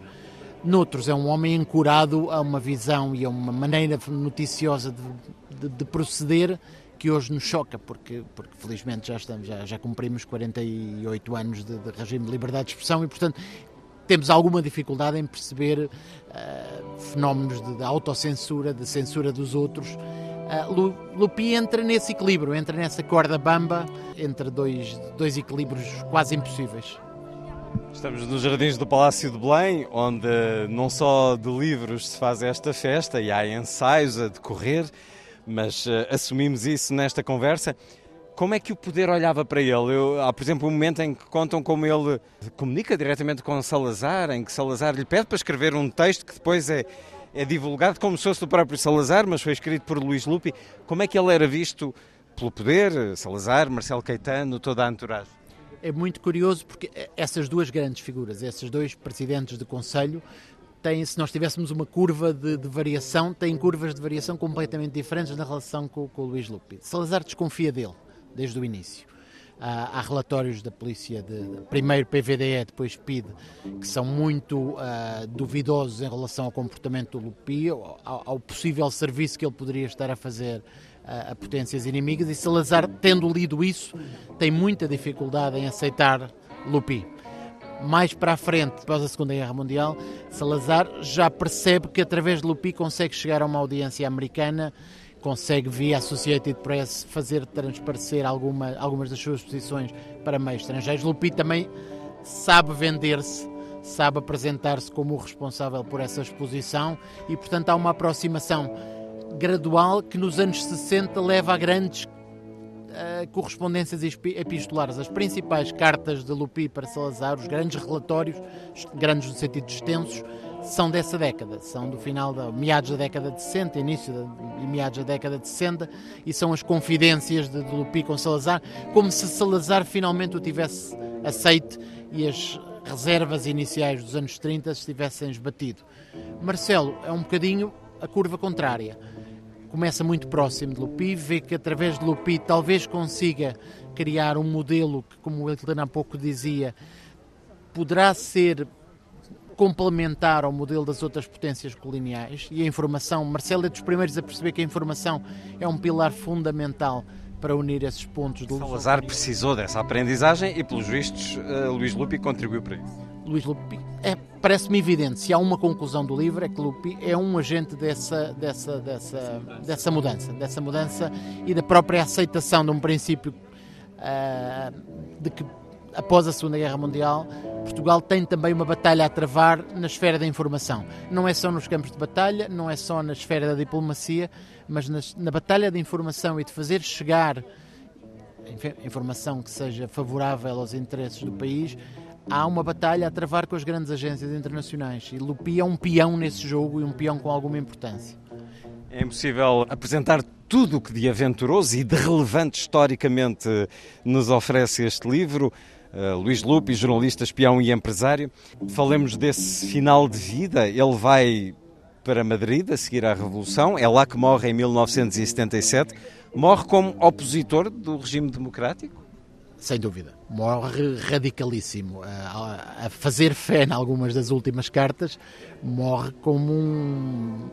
Noutros é um homem ancorado a uma visão e a uma maneira noticiosa de, de, de proceder que hoje nos choca, porque, porque felizmente já, estamos, já, já cumprimos 48 anos de, de regime de liberdade de expressão e, portanto, temos alguma dificuldade em perceber uh, fenómenos de, de, autocensura, de censura dos outros. Uh, Lupi entra nesse equilíbrio, entra nessa corda bamba entre dois, dois equilíbrios quase impossíveis. Estamos nos jardins do Palácio de Belém, onde não só de livros se faz esta festa e há ensaios a decorrer, mas uh, assumimos isso nesta conversa. Como é que o poder olhava para ele? Eu, há, por exemplo, um momento em que contam como ele comunica diretamente com Salazar, em que Salazar lhe pede para escrever um texto que depois é, é divulgado como se fosse do próprio Salazar, mas foi escrito por Luís Lupi. Como é que ele era visto pelo poder, Salazar, Marcelo Caetano, toda a entourage? É muito curioso porque essas duas grandes figuras, esses dois presidentes de Conselho, têm, se nós tivéssemos uma curva de, de, variação, têm curvas de variação completamente diferentes na relação com, com o Luís Lupi. Salazar desconfia dele desde o início. Há, relatórios da polícia, de, primeiro PVDE, depois PID, que são muito uh, duvidosos em relação ao comportamento do Lupi, ao, ao, possível serviço que ele poderia estar a fazer a potências inimigas, e Salazar, tendo lido isso, tem muita dificuldade em aceitar Lupi mais para a frente, após a Segunda Guerra Mundial, Salazar já percebe que através de Lupi consegue chegar a uma audiência americana consegue via Associated Press fazer transparecer alguma, algumas das suas posições para meios estrangeiros. Lupi também sabe vender-se, sabe apresentar-se como o responsável por essa exposição e, portanto, há uma aproximação gradual que nos anos 60 leva a grandes correspondências epistolares. As principais cartas de Lupi para Salazar, os grandes relatórios, grandes no sentido extensos, são dessa década, são do final da meados da década de 60, início e meados da década de 60, e são as confidências de, de Lupi com Salazar, como se Salazar finalmente o tivesse aceite e as reservas iniciais dos anos 30 se tivessem esbatido. Marcelo é um bocadinho a curva contrária. Começa muito próximo de Lupi, vê que através de Lupi talvez consiga criar um modelo que, como o Helena há pouco dizia, poderá ser complementar ao modelo das outras potências coloniais e a informação, Marcelo é dos primeiros a perceber que a informação é um pilar fundamental para unir esses pontos de Salazar precisou dessa aprendizagem e, pelos vistos, uh, Luís Lupi contribuiu para isso. Luís Lupi, é, parece-me evidente, se há uma conclusão do livro, é que Lupi é um agente dessa, dessa, dessa, dessa mudança, dessa mudança e da própria aceitação de um princípio uh, de que após a Segunda Guerra Mundial, Portugal tem também uma batalha a travar na esfera da informação. Não é só nos campos de batalha, não é só na esfera da diplomacia, mas na batalha da informação e de fazer chegar informação que seja favorável aos interesses do país, há uma batalha a travar com as grandes agências internacionais. E Lupi é um peão nesse jogo e um peão com alguma importância. É impossível apresentar tudo o que de aventuroso e de relevante historicamente nos oferece este livro. Uh, Luís Lupe, jornalista, espião e empresário. Falemos desse final de vida. Ele vai para Madrid a seguir à Revolução. É lá que morre em 1977. Morre como opositor do regime democrático? Sem dúvida. Morre radicalíssimo. A, fazer fé em algumas das últimas cartas, morre como um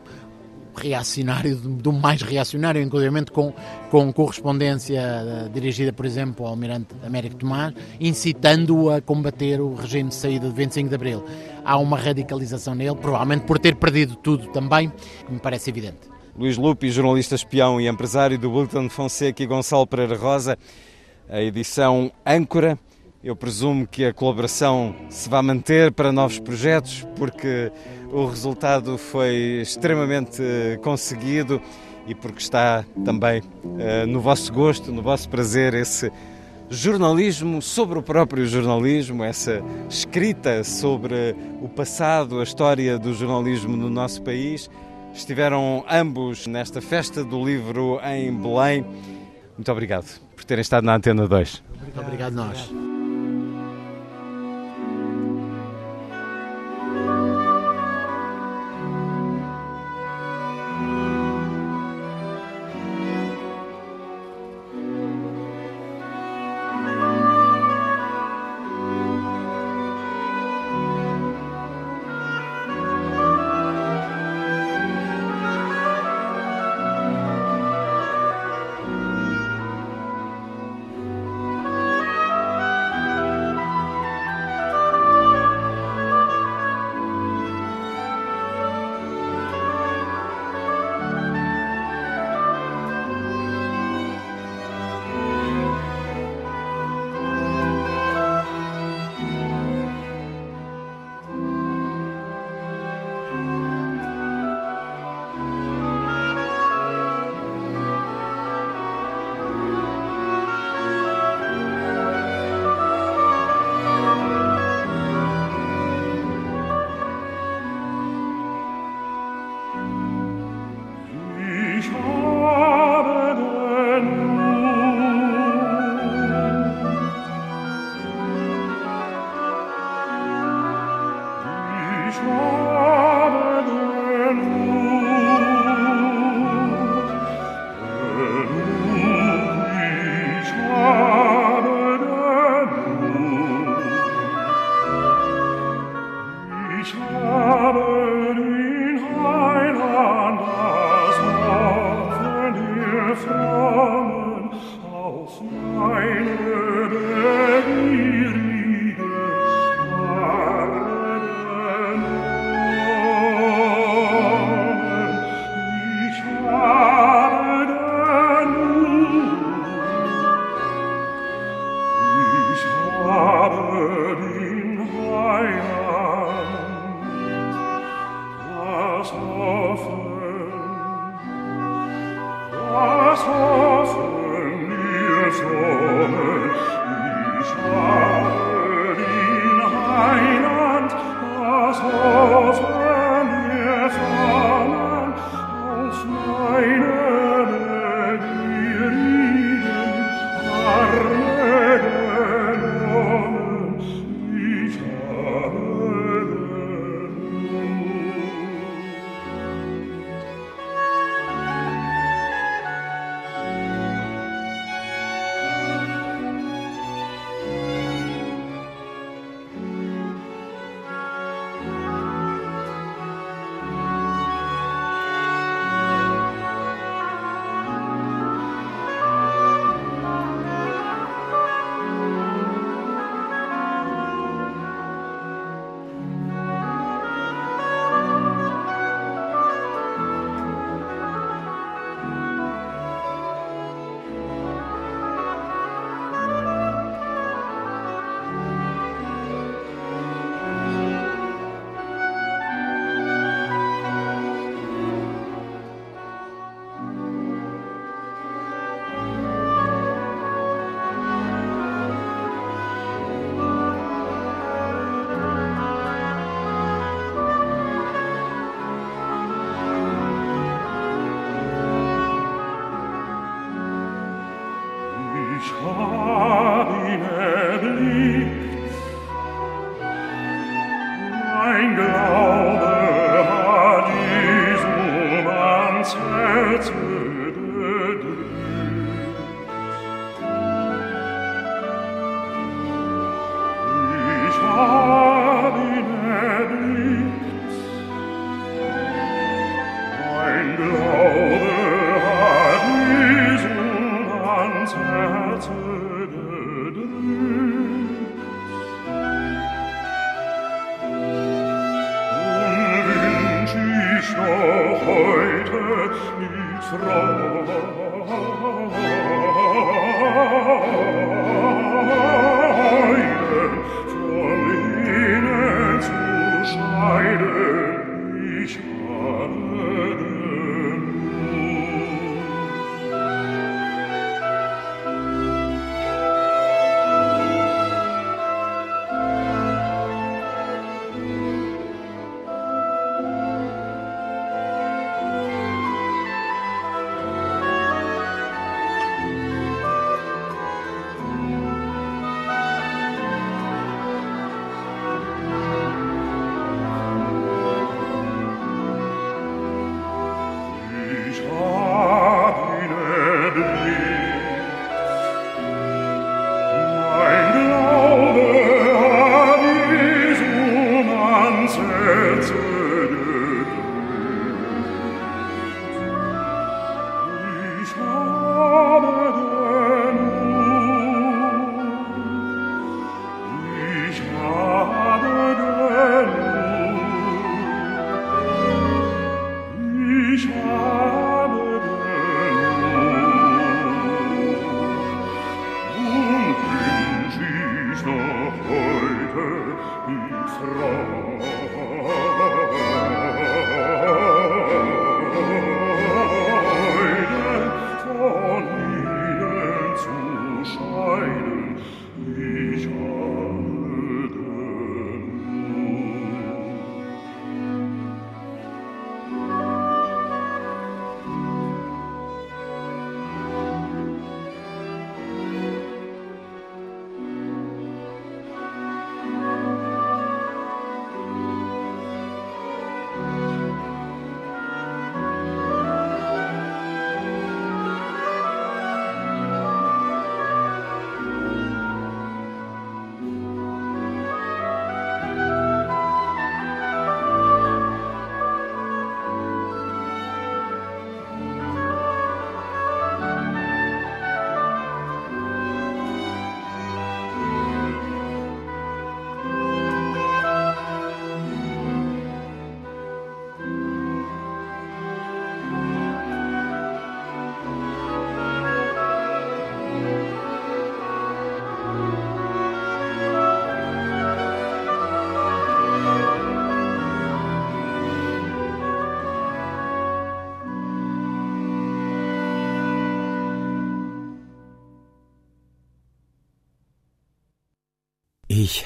reacionário, do mais reacionário, inclusive com, com correspondência eh, dirigida, por exemplo, ao Almirante Américo Tomás, incitando-o a combater o regime de saída de 25 de Abril. Há uma radicalização nele, provavelmente por ter perdido tudo também, que me parece evidente. Luís Lupe, jornalista espião e empresário do Bulletin Fonseca e Gonçalo Pereira Rosa, a edição Âncora. Eu presumo que a colaboração se vai manter para novos projetos, porque o resultado foi extremamente eh, conseguido e porque está também uh, no vosso gosto, no vosso prazer, esse jornalismo sobre o próprio jornalismo, essa escrita sobre o passado, a história do jornalismo no nosso país. Estiveram ambos nesta festa do livro em Belém. Muito obrigado por terem estado na Antena 2. Muito obrigado, nós.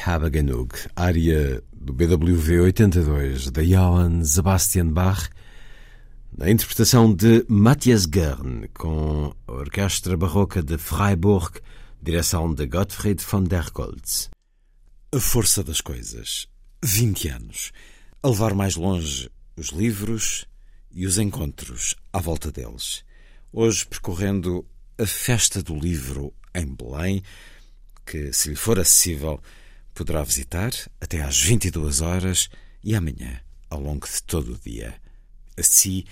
Ich. Área do BWV 82 de Johann Sebastian Bach, na interpretação de Matthias Gern, com a Orquestra Barroca de Freiburg, direção de Gottfried von der Goltz. A força das coisas. 20 anos. A levar mais longe os livros e os encontros à volta deles. Hoje percorrendo a Festa do Livro em Belém, que, se lhe for acessível, poderá visitar até às 22 horas e amanhã, ao longo de todo o dia. Assim,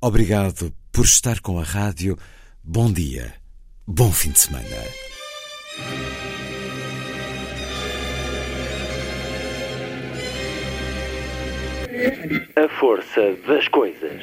obrigado por estar com a rádio. Bom dia, bom fim de semana. A força das coisas.